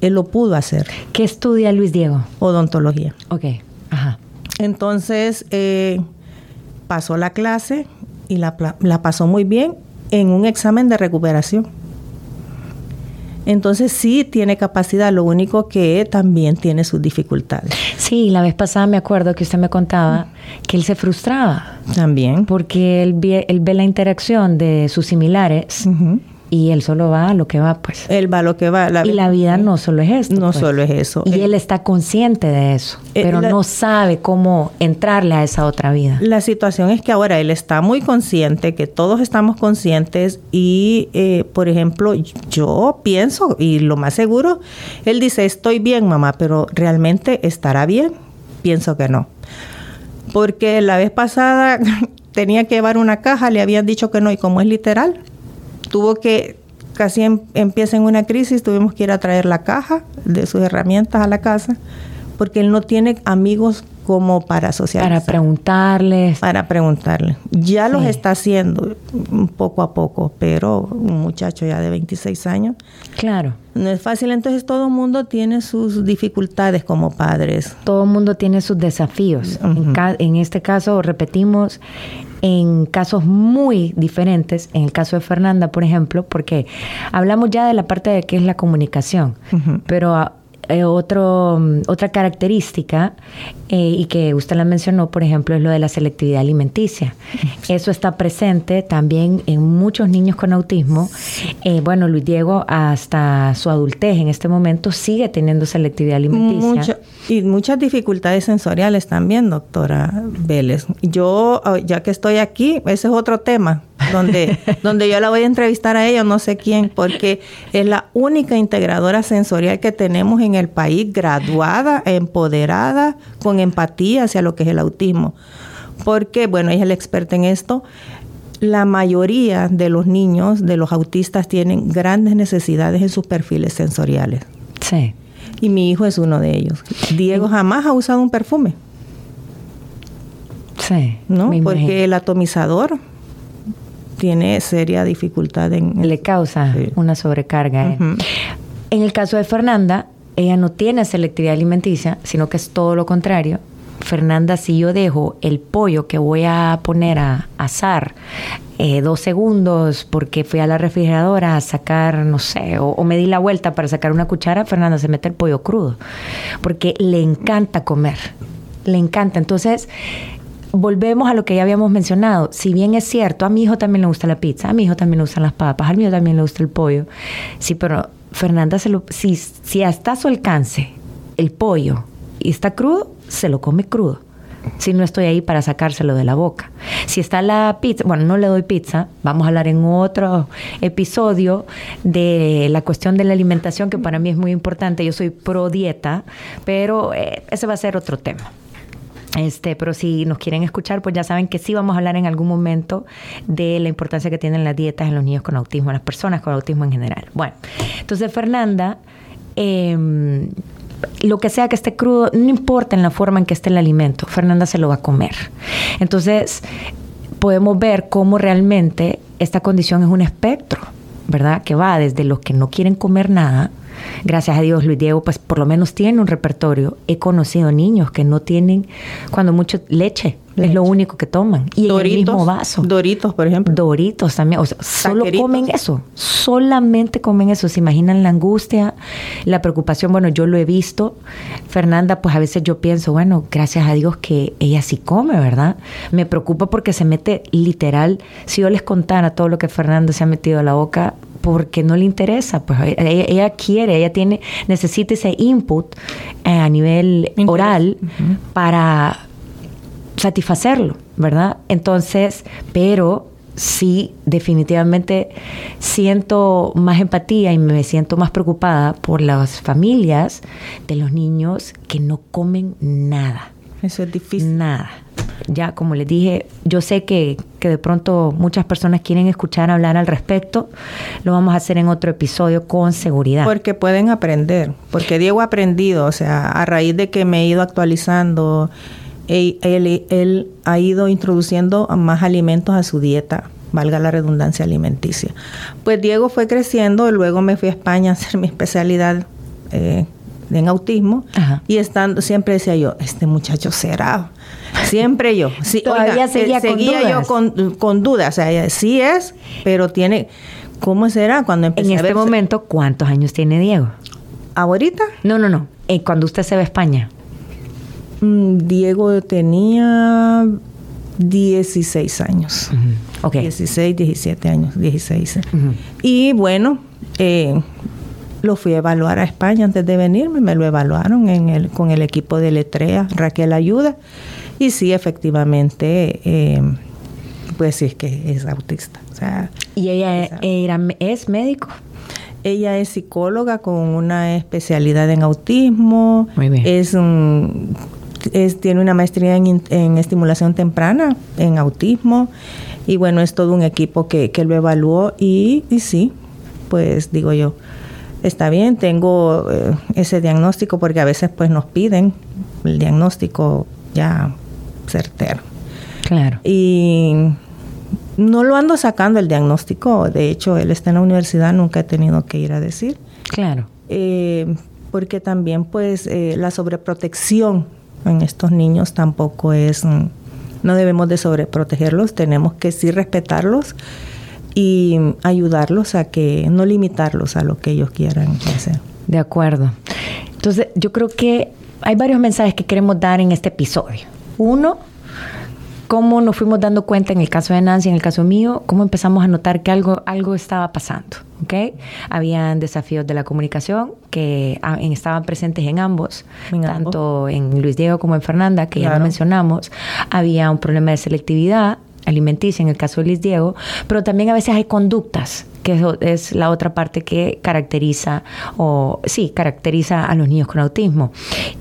él lo pudo hacer, ¿Qué estudia Luis Diego? odontología. Ok. Ajá. Entonces eh, pasó la clase y la, la pasó muy bien en un examen de recuperación. Entonces sí tiene capacidad, lo único que también tiene sus dificultades. Sí, la vez pasada me acuerdo que usted me contaba que él se frustraba También. porque él ve, él ve la interacción de sus similares. Y él solo va a lo que va, pues. Él va a lo que va. y la vida no solo es esto. No pues. solo es eso. Y Eh, él está consciente de eso, Eh, pero la- no sabe cómo entrarle a esa otra vida. La situación es que ahora él está muy consciente, que todos estamos conscientes y, eh, por ejemplo, yo pienso, y lo más seguro, él dice, estoy bien, mamá, pero ¿realmente estará bien? Pienso que no. Porque la vez pasada tenía que llevar una caja, le habían dicho que no, y como es literal, tuvo que, casi em- empieza en una crisis, tuvimos que ir a traer la caja de sus herramientas a la casa, porque él no tiene amigos como para socializar Para preguntarles. para preguntarle. Ya los está haciendo poco a poco, pero un muchacho ya de 26 años Claro, no es fácil. Entonces todo el mundo tiene sus dificultades como padres. todo el mundo tiene sus desafíos. en este caso, repetimos, en casos muy diferentes, en el caso de Fernanda, por ejemplo, porque hablamos ya de la parte de qué es la comunicación, pero ah, eh, otro, mm, otra característica, eh, y que usted la mencionó, por ejemplo, es lo de la selectividad alimenticia. Eso está presente también en muchos niños con autismo. Eh, bueno, Luis Diego, hasta su adultez en este momento, sigue teniendo selectividad alimenticia. Mucho- y muchas dificultades sensoriales también, doctora Vélez. Yo, ah, ya que estoy aquí, ese es otro tema, donde, donde yo la voy a entrevistar a ella, no sé quién, porque es la única integradora sensorial que tenemos en el país, graduada, empoderada, con empatía hacia lo que es el autismo. Porque, bueno, ella es la experta en esto. La mayoría de los niños, de los autistas, tienen grandes necesidades en sus perfiles sensoriales. Sí. Y mi hijo es uno de ellos. Diego jamás ha usado un perfume, Sí, ¿no? Porque el atomizador tiene seria dificultad en... le causa Sí. una sobrecarga. Ujú. En el caso de Fernanda, ella no tiene selectividad alimenticia, sino que es todo lo contrario. Fernanda, si yo dejo el pollo que voy a poner a asar eh, dos segundos porque fui a la refrigeradora a sacar, no sé, o, me di la vuelta para sacar una cuchara, Fernanda se mete el pollo crudo, porque le encanta comer, le encanta. Entonces, volvemos a lo que ya habíamos mencionado. Si bien es cierto, a mi hijo también le gusta la pizza, a mi hijo también le gustan las papas, a mío también le gusta el pollo. Sí, pero Fernanda, se lo, si, si está a su alcance el pollo y está crudo, se lo come crudo si no estoy ahí para sacárselo de la boca. Si está la pizza, bueno, no le doy pizza, vamos a hablar en otro episodio de la cuestión de la alimentación que para mí es muy importante. Yo soy pro dieta, pero eh, ese va a ser otro tema. Este, pero si nos quieren escuchar, pues ya saben que sí vamos a hablar en algún momento de la importancia que tienen las dietas en los niños con autismo, en las personas con autismo en general. Bueno, entonces Fernanda, eh, lo que sea que esté crudo, no importa en la forma en que esté el alimento, Fernanda se lo va a comer. Entonces, podemos ver cómo realmente esta condición es un espectro, ¿verdad? Que va desde los que no quieren comer nada gracias a Dios Luis Diego pues por lo menos tiene un repertorio. He conocido niños que no tienen cuando mucho leche, leche. es lo único que toman y Doritos, en el mismo vaso. Doritos, por ejemplo. Doritos también, o sea, solo comen eso, solamente comen eso. ¿Se imaginan la angustia, la preocupación? Bueno, yo lo he visto. Fernanda, pues a veces yo pienso, bueno, gracias a Dios que ella sí come, ¿verdad? Me preocupa porque se mete literal, si yo les contara todo lo que Fernanda se ha metido a la boca, porque no le interesa, pues ella, ella, quiere, ella tiene, necesita ese input eh, a nivel Interés. oral uh -huh. para satisfacerlo, ¿verdad? Entonces, pero sí, definitivamente siento más empatía y me siento más preocupada por las familias de los niños que no comen nada. Eso es difícil. Nada. Ya, como les dije, yo sé que, que, de pronto muchas personas quieren escuchar hablar al respecto. Lo vamos a hacer en otro episodio con seguridad. Porque pueden aprender. Porque Diego ha aprendido, o sea, a raíz de que me he ido actualizando, él, ha ido introduciendo más alimentos a su dieta valga la redundancia alimenticia. Pues Diego fue creciendo, y luego me fui a España a hacer mi especialidad eh, en autismo Ajá. y estando siempre decía yo, este muchacho será. Siempre yo. Sí, Todavía oiga, seguía, eh, seguía con yo con, con, dudas. O sea, sí es, pero tiene. ¿Cómo será cuando empecé En a este ver, momento, ¿cuántos años tiene Diego? ¿Ahorita? No, no, no. Eh, cuando usted se va a España. Mm, Diego tenía 16 años. Uh -huh. okay. 16, 17 años, 16. Uh -huh. Y bueno, eh, lo fui a evaluar a España antes de venirme, me lo evaluaron en el, con el equipo de Letrea, Raquel Ayuda, y sí, efectivamente, eh, pues sí es que es autista. O sea, ¿Y ella era, es médico? Ella es psicóloga con una especialidad en autismo, Muy bien. es un es, tiene una maestría en, en, estimulación temprana, en autismo, y bueno, es todo un equipo que, que lo evaluó y, y, sí, pues digo yo, está bien, tengo eh, ese diagnóstico porque a veces pues nos piden el diagnóstico ya certero. Claro. Y no lo ando sacando el diagnóstico, de hecho, él está en la universidad, nunca he tenido que ir a decir. Claro. Eh, porque también pues eh, la sobreprotección en estos niños tampoco es, mm, no debemos de sobreprotegerlos, tenemos que sí respetarlos y ayudarlos a que, no limitarlos a lo que ellos quieran hacer. De acuerdo. Entonces, yo creo que hay varios mensajes que queremos dar en este episodio. Uno, cómo nos fuimos dando cuenta en el caso de Nancy, en el caso mío, cómo empezamos a notar que algo, algo estaba pasando. ¿okay? Habían desafíos de la comunicación que ah, estaban presentes en ambos, en tanto ambos. en Luis Diego como en Fernanda, que claro. ya lo mencionamos. Había un problema de selectividad alimenticia en el caso de Luis Diego, pero también a veces hay conductas que es la otra parte que caracteriza o sí caracteriza a los niños con autismo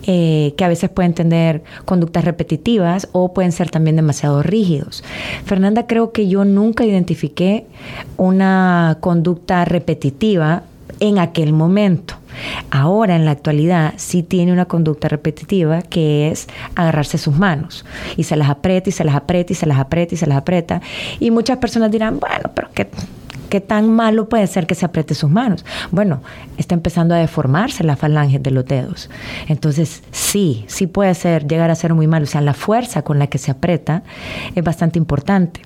eh, que a veces pueden tener conductas repetitivas o pueden ser también demasiado rígidos. Fernanda creo que yo nunca identifiqué una conducta repetitiva en aquel momento Ahora, en la actualidad, sí tiene una conducta repetitiva que es agarrarse sus manos y se las aprieta y se las aprieta y se las aprieta y se las aprieta. Y muchas personas dirán, bueno, pero ¿qué, ¿Qué tan malo puede ser que se apriete sus manos? Bueno, está empezando a deformarse la falange de los dedos. Entonces, sí, sí puede ser, llegar a ser muy malo. O sea, la fuerza con la que se aprieta es bastante importante.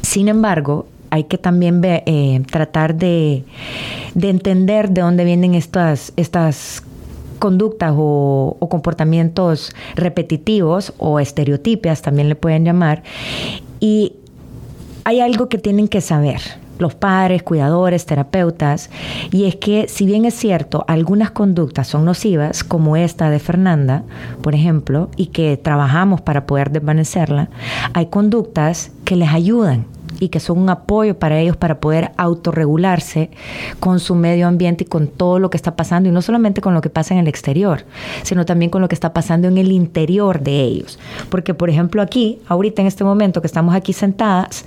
Sin embargo, hay que también eh, tratar de, entender de dónde vienen estas, estas conductas o, comportamientos repetitivos o estereotipias, también le pueden llamar. Y hay algo que tienen que saber los padres, cuidadores, terapeutas, y es que si bien es cierto, algunas conductas son nocivas, como esta de Fernanda, por ejemplo, y que trabajamos para poder desvanecerla, hay conductas que les ayudan y que son un apoyo para ellos para poder autorregularse con su medio ambiente y con todo lo que está pasando, y no solamente con lo que pasa en el exterior, sino también con lo que está pasando en el interior de ellos. Porque, por ejemplo, aquí, ahorita en este momento que estamos aquí sentadas,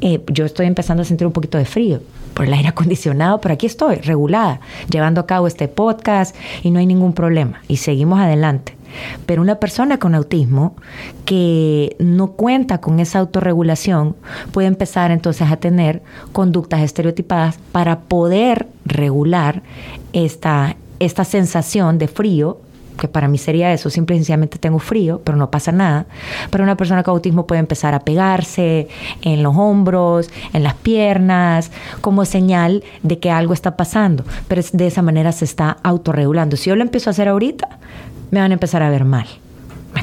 eh, yo estoy empezando a sentir un poquito de frío por el aire acondicionado, pero aquí estoy, regulada, llevando a cabo este podcast y no hay ningún problema. Y seguimos adelante. Pero una persona con autismo que no cuenta con esa autorregulación puede empezar entonces a tener conductas estereotipadas para poder regular esta, esta sensación de frío que para mí sería eso, simple y sencillamente tengo frío, pero no pasa nada. Pero una persona con autismo puede empezar a pegarse en los hombros, en las piernas, como señal de que algo está pasando. Pero de esa manera se está autorregulando. Si yo lo empiezo a hacer ahorita, me van a empezar a ver mal.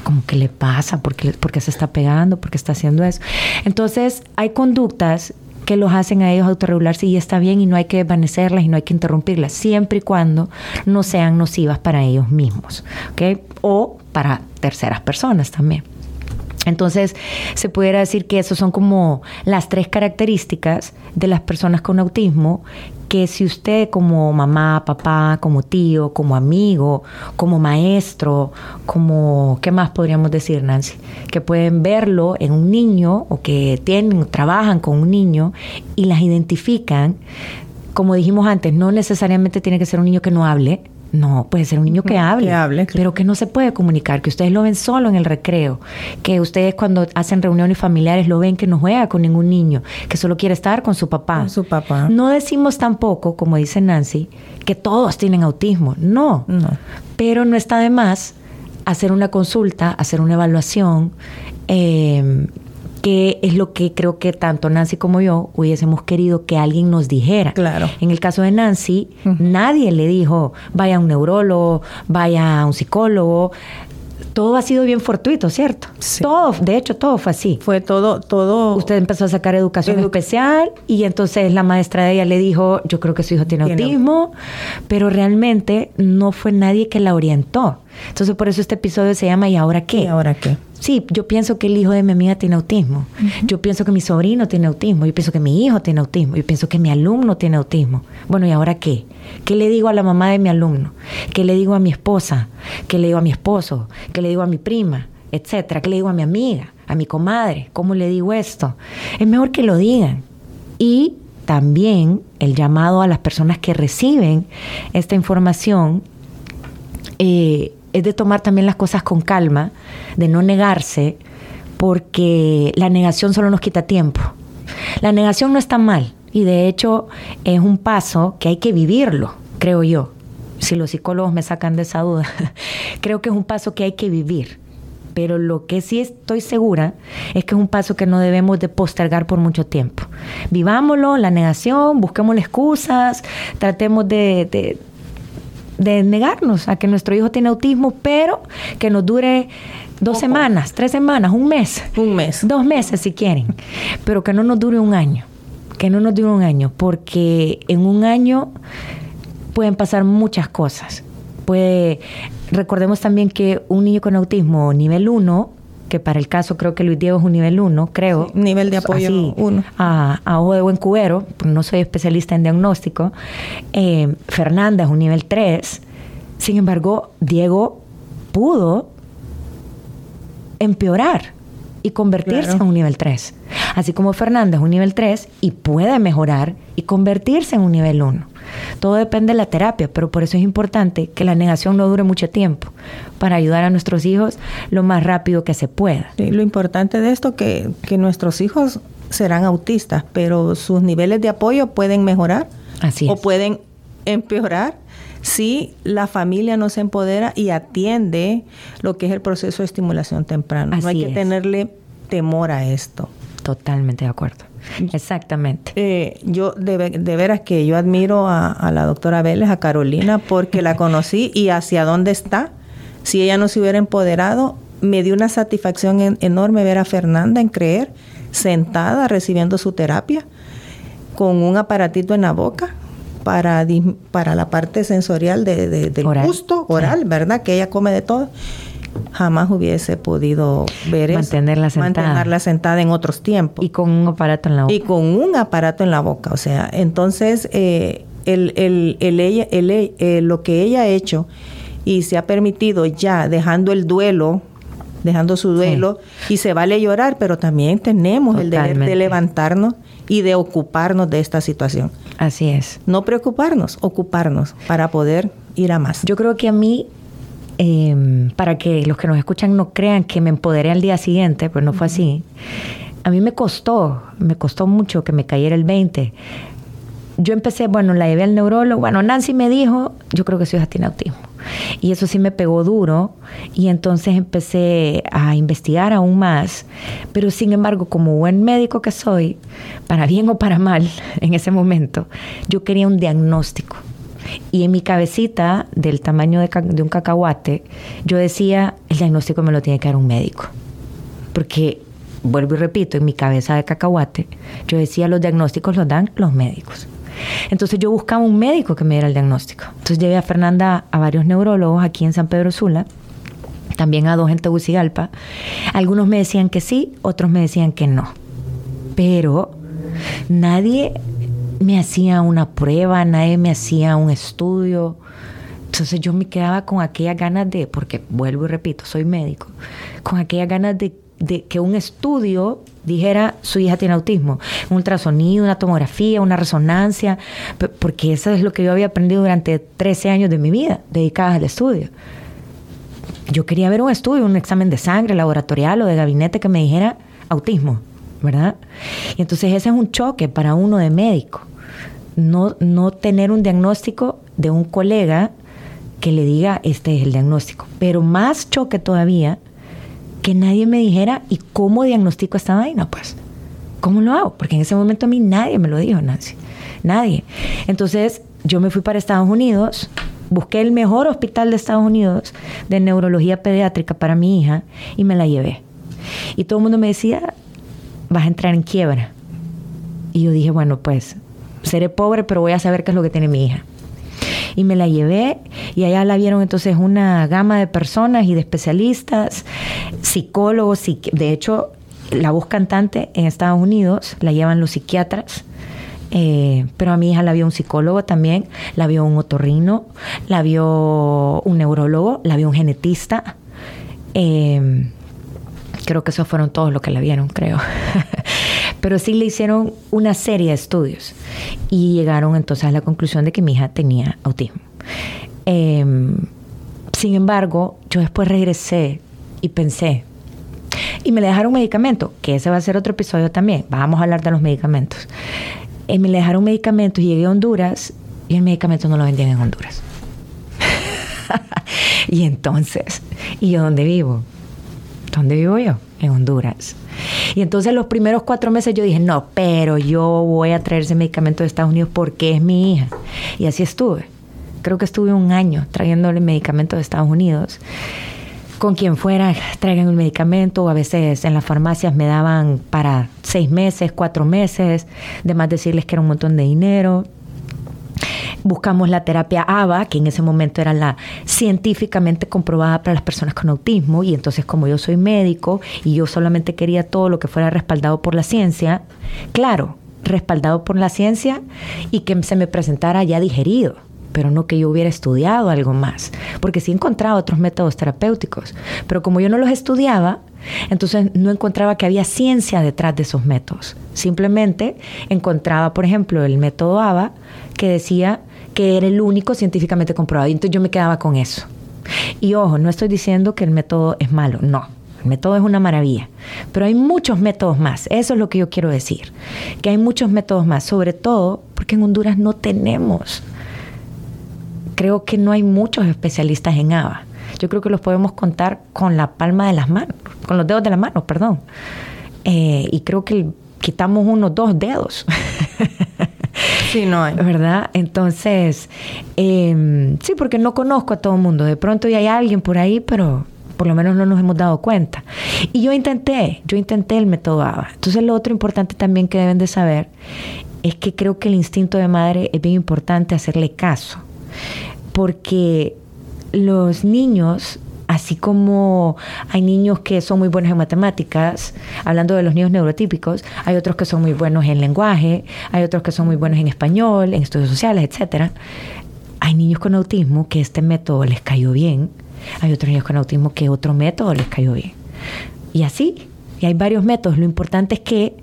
Como que le pasa, ¿Por qué, se está pegando, ¿Por qué está haciendo eso. Entonces, hay conductas que los hacen a ellos autorregularse y está bien y no hay que desvanecerlas y no hay que interrumpirlas, siempre y cuando no sean nocivas para ellos mismos, ¿ok? O para terceras personas también. Entonces, se pudiera decir que esas son como las tres características de las personas con autismo que si usted como mamá, papá, como tío, como amigo, como maestro, como, ¿qué más podríamos decir, Nancy? Que pueden verlo en un niño o que tienen, trabajan con un niño y las identifican, como dijimos antes, no necesariamente tiene que ser un niño que no hable, no, puede ser un niño que hable, pero que no se puede comunicar, que ustedes lo ven solo en el recreo, que ustedes cuando hacen reuniones familiares lo ven que no juega con ningún niño, que solo quiere estar con su papá. Con su papá. No decimos tampoco, como dice Nancy, que todos tienen autismo, no. no. Pero no está de más hacer una consulta, hacer una evaluación, eh, que es lo que creo que tanto Nancy como yo hubiésemos querido que alguien nos dijera. Claro. En el caso de Nancy, nadie le dijo, vaya a un neurólogo, vaya a un psicólogo. Todo ha sido bien fortuito, ¿cierto? Sí. Todo, de hecho, todo fue así. Fue todo, todo. Usted empezó a sacar educación especial y entonces la maestra de ella le dijo, yo creo que su hijo tiene, autismo, pero realmente no fue nadie que la orientó. Entonces por eso este episodio se llama ¿Y ahora qué? ¿Y ahora qué? Sí, yo pienso que el hijo de mi amiga tiene autismo. Yo pienso que mi sobrino tiene autismo. Yo pienso que mi hijo tiene autismo. Yo pienso que mi alumno tiene autismo. Bueno, ¿y ahora qué? ¿Qué le digo a la mamá de mi alumno? ¿Qué le digo a mi esposa? ¿Qué le digo a mi esposo? ¿Qué le digo a mi prima? Etcétera. ¿Qué le digo a mi amiga? ¿A mi comadre? ¿Cómo le digo esto? Es mejor que lo digan. Y también el llamado a las personas que reciben esta información eh, es de tomar también las cosas con calma, de no negarse, porque la negación solo nos quita tiempo. La negación no está mal y de hecho es un paso que hay que vivirlo, creo yo. Si los psicólogos me sacan de esa duda, creo que es un paso que hay que vivir. Pero lo que sí estoy segura es que es un paso que no debemos de postergar por mucho tiempo. Vivámoslo, la negación, busquemos excusas, tratemos de de negarnos a que nuestro hijo tiene autismo, pero que nos dure dos semanas, tres semanas, un mes. Un mes. Dos meses si quieren, pero que no nos dure un año. Que no nos dure un año, porque en un año pueden pasar muchas cosas. Puede, recordemos también que un niño con autismo nivel 1 que para el caso creo que Luis Diego es un nivel 1, creo. nivel de apoyo 1. A, a, ojo de buen cubero, no soy especialista en diagnóstico. Eh, Fernanda es un nivel 3. Sin embargo, Diego pudo empeorar y convertirse en un nivel 3. Así como Fernanda es un nivel 3 y puede mejorar y convertirse en un nivel 1. Todo depende de la terapia, pero por eso es importante que la negación no dure mucho tiempo para ayudar a nuestros hijos lo más rápido que se pueda. lo importante de esto que, que nuestros hijos serán autistas, pero sus niveles de apoyo pueden mejorar Así o pueden empeorar si la familia no se empodera y atiende lo que es el proceso de estimulación temprana. no hay que es. tenerle temor a esto. Totalmente de acuerdo. Exactamente. Eh, yo de, de veras que yo admiro a, a la doctora Vélez, a Carolina, porque la conocí y hacia dónde está. Si ella no se hubiera empoderado, me dio una satisfacción en- enorme ver a Fernanda en creer, sentada recibiendo su terapia, con un aparatito en la boca para, para la parte sensorial de, de- del Oral. gusto oral, ¿verdad? Que ella come de todo. Jamás hubiese podido ver eso. Mantenerla sentada. Mantenerla sentada en otros tiempos Y con un aparato en la boca. y con un aparato en la boca. O sea, entonces eh, el, el- el ella, el- eh, lo que ella ha hecho y se ha permitido ya dejando el duelo, dejando su duelo, y se vale llorar, pero también tenemos el deber de levantarnos y de ocuparnos de esta situación. Así es. No preocuparnos, ocuparnos para poder ir a más. Yo creo que a mí, eh, para que los que nos escuchan no crean que me empoderé al día siguiente, pues no fue así. A mí me costó, me costó mucho que me cayera el 20. Yo empecé, bueno, la llevé al neurólogo. Bueno, Nancy me dijo, yo creo que su hija tiene autismo. Y eso sí me pegó duro. Y entonces empecé a investigar aún más. Pero sin embargo, como buen médico que soy, para bien o para mal, en ese momento, yo quería un diagnóstico. Y en mi cabecita, del tamaño de, un cacahuate, yo decía, el diagnóstico me lo tiene que dar un médico. Porque, vuelvo y repito, en mi cabeza de cacahuate, yo decía, los diagnósticos los dan los médicos. Entonces yo buscaba un médico que me diera el diagnóstico. Entonces llevé a Fernanda a varios neurólogos aquí en San Pedro Sula, también a dos en Tegucigalpa. Algunos me decían que sí, otros me decían que no. Pero nadie me hacía una prueba, nadie me hacía un estudio. Entonces yo me quedaba con aquellas ganas de, porque vuelvo y repito, soy médico, con aquellas ganas de, que un estudio dijera su hija tiene autismo, un ultrasonido, una tomografía, una resonancia, porque eso es lo que yo había aprendido durante 13 años de mi vida, dedicadas al estudio. Yo quería ver un estudio, un examen de sangre, laboratorial o de gabinete que me dijera autismo, ¿verdad? Y entonces ese es un choque para uno de médico. No, no tener un diagnóstico de un colega que le diga este es el diagnóstico. Pero más choque todavía que nadie me dijera ¿y cómo diagnostico esta vaina? Pues, ¿cómo lo hago? Porque en ese momento a mí nadie me lo dijo, Nancy. Nadie. Entonces yo me fui para Estados Unidos, busqué el mejor hospital de Estados Unidos de neurología pediátrica para mi hija y me la llevé. Y todo el mundo me decía, vas a entrar en quiebra. Y yo dije, bueno, pues seré pobre, pero voy a saber qué es lo que tiene mi hija. Y me la llevé y allá la vieron entonces una gama de personas y de especialistas, psicólogos, psiqui- de hecho la voz cantante en Estados Unidos la llevan los psiquiatras, eh, pero a mi hija la vio un psicólogo también, la vio un otorrino, la vio un neurólogo, la vio un genetista. eh, creo que esos fueron todos los que la vieron, creo. Pero sí le hicieron una serie de estudios y llegaron entonces a la conclusión de que mi hija tenía autismo. Em, sin embargo, yo después regresé y pensé, y me le dejaron medicamento, que ese va a ser otro episodio también, vamos a hablar de los medicamentos. Eh, me le dejaron medicamentos y llegué a Honduras y el medicamento no lo vendían en Honduras. y entonces, ¿y yo dónde vivo? ¿Dónde vivo yo? En Honduras. Y entonces los primeros cuatro meses yo dije, no, pero yo voy a traer ese medicamento de Estados Unidos porque es mi hija. Y así estuve. Creo que estuve un año trayéndole medicamento de Estados Unidos. Con quien fuera, traigan el medicamento, o a veces en las farmacias me daban para seis meses, cuatro meses, de más decirles que era un montón de dinero buscamos la terapia ABA, que en ese momento era la científicamente comprobada para las personas con autismo, y entonces como yo soy médico y yo solamente quería todo lo que fuera respaldado por la ciencia, claro, respaldado por la ciencia y que se me presentara ya digerido pero no que yo hubiera estudiado algo más, porque sí encontraba otros métodos terapéuticos, pero como yo no los estudiaba, entonces no encontraba que había ciencia detrás de esos métodos. Simplemente encontraba, por ejemplo, el método ABA, que decía que era el único científicamente comprobado, y entonces yo me quedaba con eso. Y ojo, no estoy diciendo que el método es malo, no. El método es una maravilla, pero hay muchos métodos más. Eso es lo que yo quiero decir, que hay muchos métodos más, sobre todo porque en Honduras no tenemos. Creo que no hay muchos especialistas en ABA. Yo creo que los podemos contar con la palma de las manos, con los dedos de las manos, perdón. Eh, y creo que quitamos unos dos dedos. Sí, no hay. ¿Verdad? Entonces, em, sí, porque no conozco a todo el mundo. De pronto ya hay alguien por ahí, pero por lo menos no nos hemos dado cuenta. Y yo intenté, yo intenté el método ABA. Entonces, lo otro importante también que deben de saber es que creo que el instinto de madre es bien importante hacerle caso. Porque los niños así como hay niños que son muy buenos en matemáticas, hablando de los niños neurotípicos, hay otros que son muy buenos en lenguaje, hay otros que son muy buenos en español, en estudios sociales, etcétera. Hay niños con autismo que este método les cayó bien, hay otros niños con autismo que otro método les cayó bien. Y así, y hay varios métodos. Lo importante es que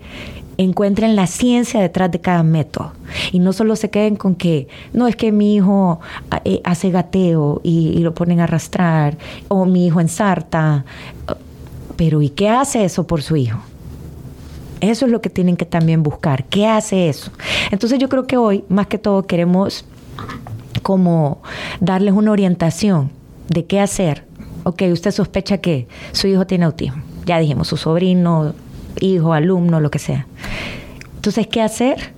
encuentren la ciencia detrás de cada método y no solo se queden con que no es que mi hijo eh, hace gateo y, lo ponen a arrastrar o mi hijo ensarta pero ¿y qué hace eso por su hijo? Eso es lo que tienen que también buscar. ¿Qué hace eso? Entonces yo creo que hoy, más que todo, queremos como darles una orientación de qué hacer. Ok, usted sospecha que su hijo tiene autismo. Ya dijimos, su sobrino, hijo, alumno, lo que sea. Entonces, ¿qué hacer?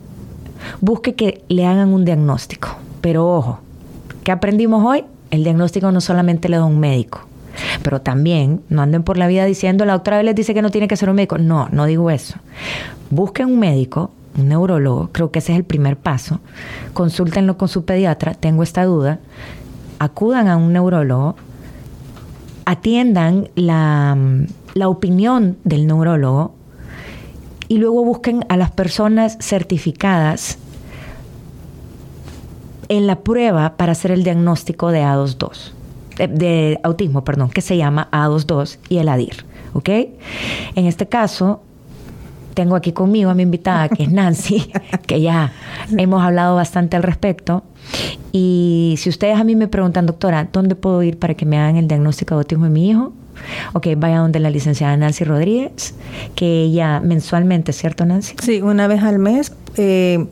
Busque que le hagan un diagnóstico. Pero ojo, ¿qué aprendimos hoy? El diagnóstico no solamente le da un médico, pero también no anden por la vida diciendo, la doctora les dice que no tiene que ser un médico. No, no digo eso. Busquen un médico, un neurólogo, creo que ese es el primer paso. Consúltenlo con su pediatra, tengo esta duda. Acudan a un neurólogo, atiendan la, la opinión del neurólogo y luego busquen a las personas certificadas en la prueba para hacer el diagnóstico de A22, de, autismo, perdón, que se llama A22 y el ADIR. ¿Ok? En este caso, tengo aquí conmigo a mi invitada, que es Nancy, que ya hemos hablado bastante al respecto. Y si ustedes a mí me preguntan, doctora, ¿dónde puedo ir para que me hagan el diagnóstico de autismo de mi hijo? Ok, vaya donde la licenciada Nancy Rodríguez, que ella mensualmente, ¿cierto Nancy? Sí, una vez al mes. Eh,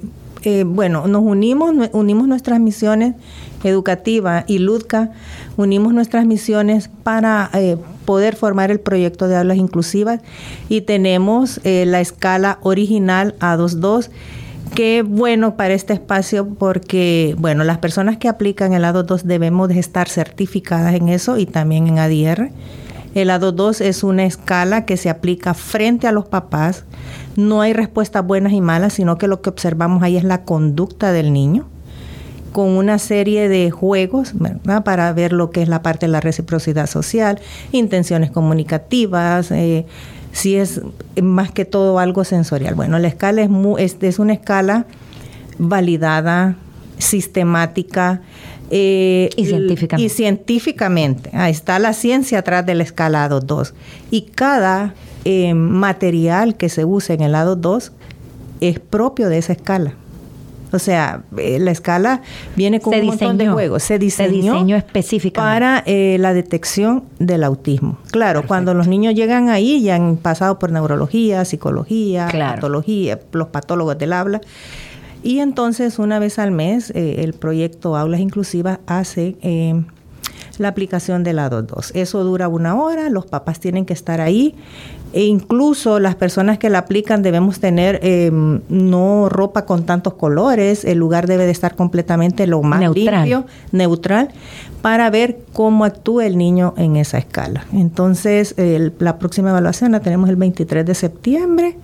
eh, bueno, nos unimos, unimos nuestras misiones educativa y LUDCA, unimos nuestras misiones para eh, poder formar el proyecto de aulas inclusivas y tenemos la escala original A22 que bueno para este espacio porque, bueno, las personas que aplican el A22 debemos de estar certificadas en eso y también en ADR. El A22 es una escala que se aplica frente a los papás. No hay respuestas buenas y malas, sino que lo que observamos ahí es la conducta del niño con una serie de juegos para ver lo que es la parte de la reciprocidad social, intenciones comunicativas, eh, si es más que todo algo sensorial. Bueno, la escala es, es una escala validada, sistemática, eh, y científicamente. Y científicamente. Ahí está la ciencia atrás del escalado 2. Y cada eh, material que se use en el lado 2 es propio de esa escala. O sea, eh, la escala viene con un montón de juegos. Se diseñó, específicamente para la detección del autismo. Claro, cuando los niños llegan ahí ya han pasado por neurología, psicología, patología, los patólogos del habla y entonces una vez al mes eh, el proyecto Aulas Inclusivas hace eh, la aplicación de la 2.2. Eso dura una hora, los papás tienen que estar ahí e incluso las personas que la aplican debemos tener em, no ropa con tantos colores, el lugar debe de estar completamente lo más limpio, neutral, para ver cómo actúa el niño en esa escala. Entonces, la próxima evaluación la tenemos el 23 de septiembre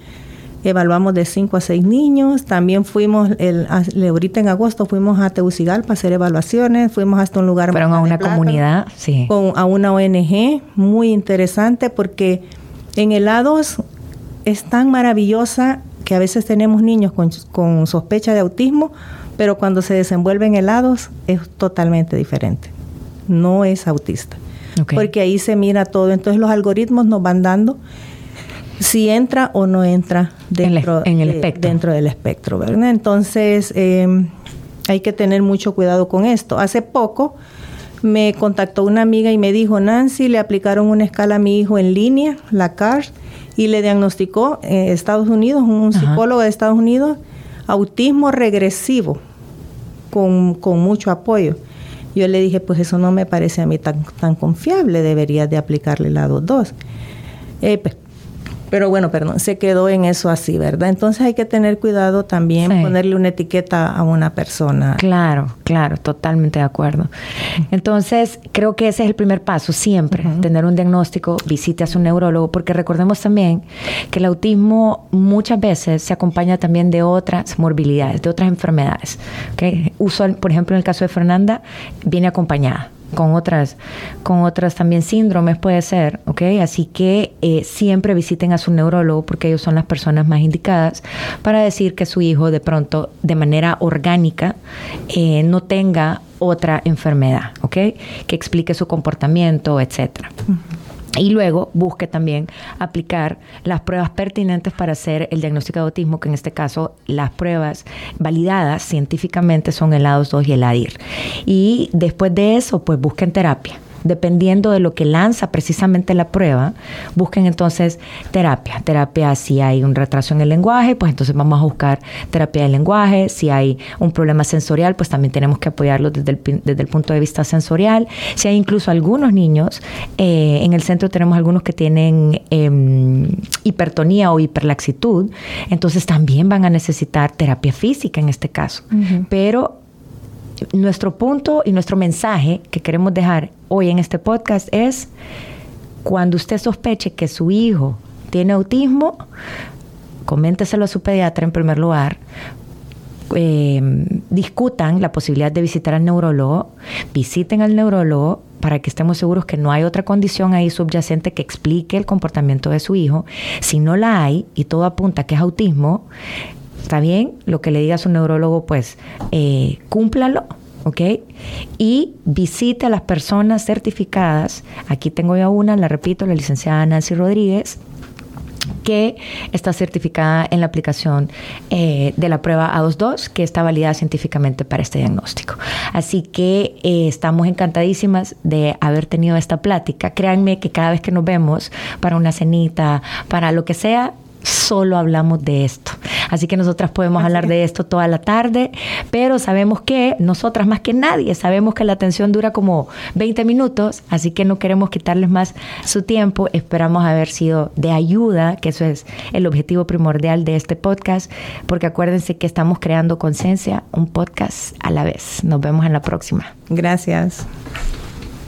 evaluamos de 5 a 6 niños. También fuimos, el, ahorita en agosto fuimos a Tegucigalpa a hacer evaluaciones, fuimos hasta un lugar... Fueron a una comunidad, sí. Con, a una ONG, muy interesante porque en el A2 es tan maravillosa que a veces tenemos niños con, sospecha de autismo, pero cuando se desenvuelven helados es totalmente diferente. No es autista. Porque ahí se mira todo. Entonces los algoritmos nos van dando si entra o no entra dentro, en el, espectro. dentro del espectro, ¿verdad? Entonces, em, hay que tener mucho cuidado con esto. Hace poco me contactó una amiga y me dijo, Nancy, le aplicaron una escala a mi hijo en línea, la CARS, y le diagnosticó en Estados Unidos, un psicólogo de Estados Unidos, autismo regresivo, con, con, mucho apoyo. Yo le dije, pues eso no me parece a mí tan, tan confiable, debería de aplicarle la 2.2. Eh, pues, pero bueno, perdón, se quedó en eso así, ¿verdad? Entonces hay que tener cuidado también ponerle una etiqueta a una persona. Claro, claro, totalmente de acuerdo. Entonces, creo que ese es el primer paso, siempre, tener un diagnóstico, visite a su neurólogo, porque recordemos también que el autismo muchas veces se acompaña también de otras morbilidades, de otras enfermedades. ¿okay? Usual, por ejemplo, en el caso de Fernanda, viene acompañada con otras, con otras también síndromes puede ser, ¿ok? Así que eh, siempre visiten a su neurólogo porque ellos son las personas más indicadas para decir que su hijo de pronto de manera orgánica eh, no tenga otra enfermedad, ¿ok? Que explique su comportamiento, etcétera. Y luego busque también aplicar las pruebas pertinentes para hacer el diagnóstico de autismo, que en este caso las pruebas validadas científicamente son el A2 y el ADIR. Y después de eso, pues busquen terapia dependiendo de lo que lanza precisamente la prueba, busquen entonces terapia. Terapia si hay un retraso en el lenguaje, pues entonces vamos a buscar terapia del lenguaje. Si hay un problema sensorial, pues también tenemos que apoyarlo desde el, desde el punto de vista sensorial. Si hay incluso algunos niños, eh, en el centro tenemos algunos que tienen em, hipertonía o hiperlaxitud, entonces también van a necesitar terapia física en este caso. Pero nuestro punto y nuestro mensaje que queremos dejar hoy en este podcast es, cuando usted sospeche que su hijo tiene autismo, coménteselo a su pediatra en primer lugar, eh, discutan la posibilidad de visitar al neurólogo, visiten al neurólogo para que estemos seguros que no hay otra condición ahí subyacente que explique el comportamiento de su hijo. Si no la hay y todo apunta que es autismo, está bien, lo que le diga su neurólogo, pues eh, cúmplalo. ¿Ok? Y visite a las personas certificadas. Aquí tengo ya una, la repito, la licenciada Nancy Rodríguez, que está certificada en la aplicación eh, de la prueba A22, que está validada científicamente para este diagnóstico. Así que eh, estamos encantadísimas de haber tenido esta plática. Créanme que cada vez que nos vemos para una cenita, para lo que sea, solo hablamos de esto. Así que nosotras podemos hablar de esto toda la tarde, pero sabemos que nosotras más que nadie sabemos que la atención dura como 20 minutos, así que no queremos quitarles más su tiempo. Esperamos haber sido de ayuda, que eso es el objetivo primordial de este podcast, porque acuérdense que estamos creando conciencia, un podcast a la vez. Nos vemos en la próxima. Gracias.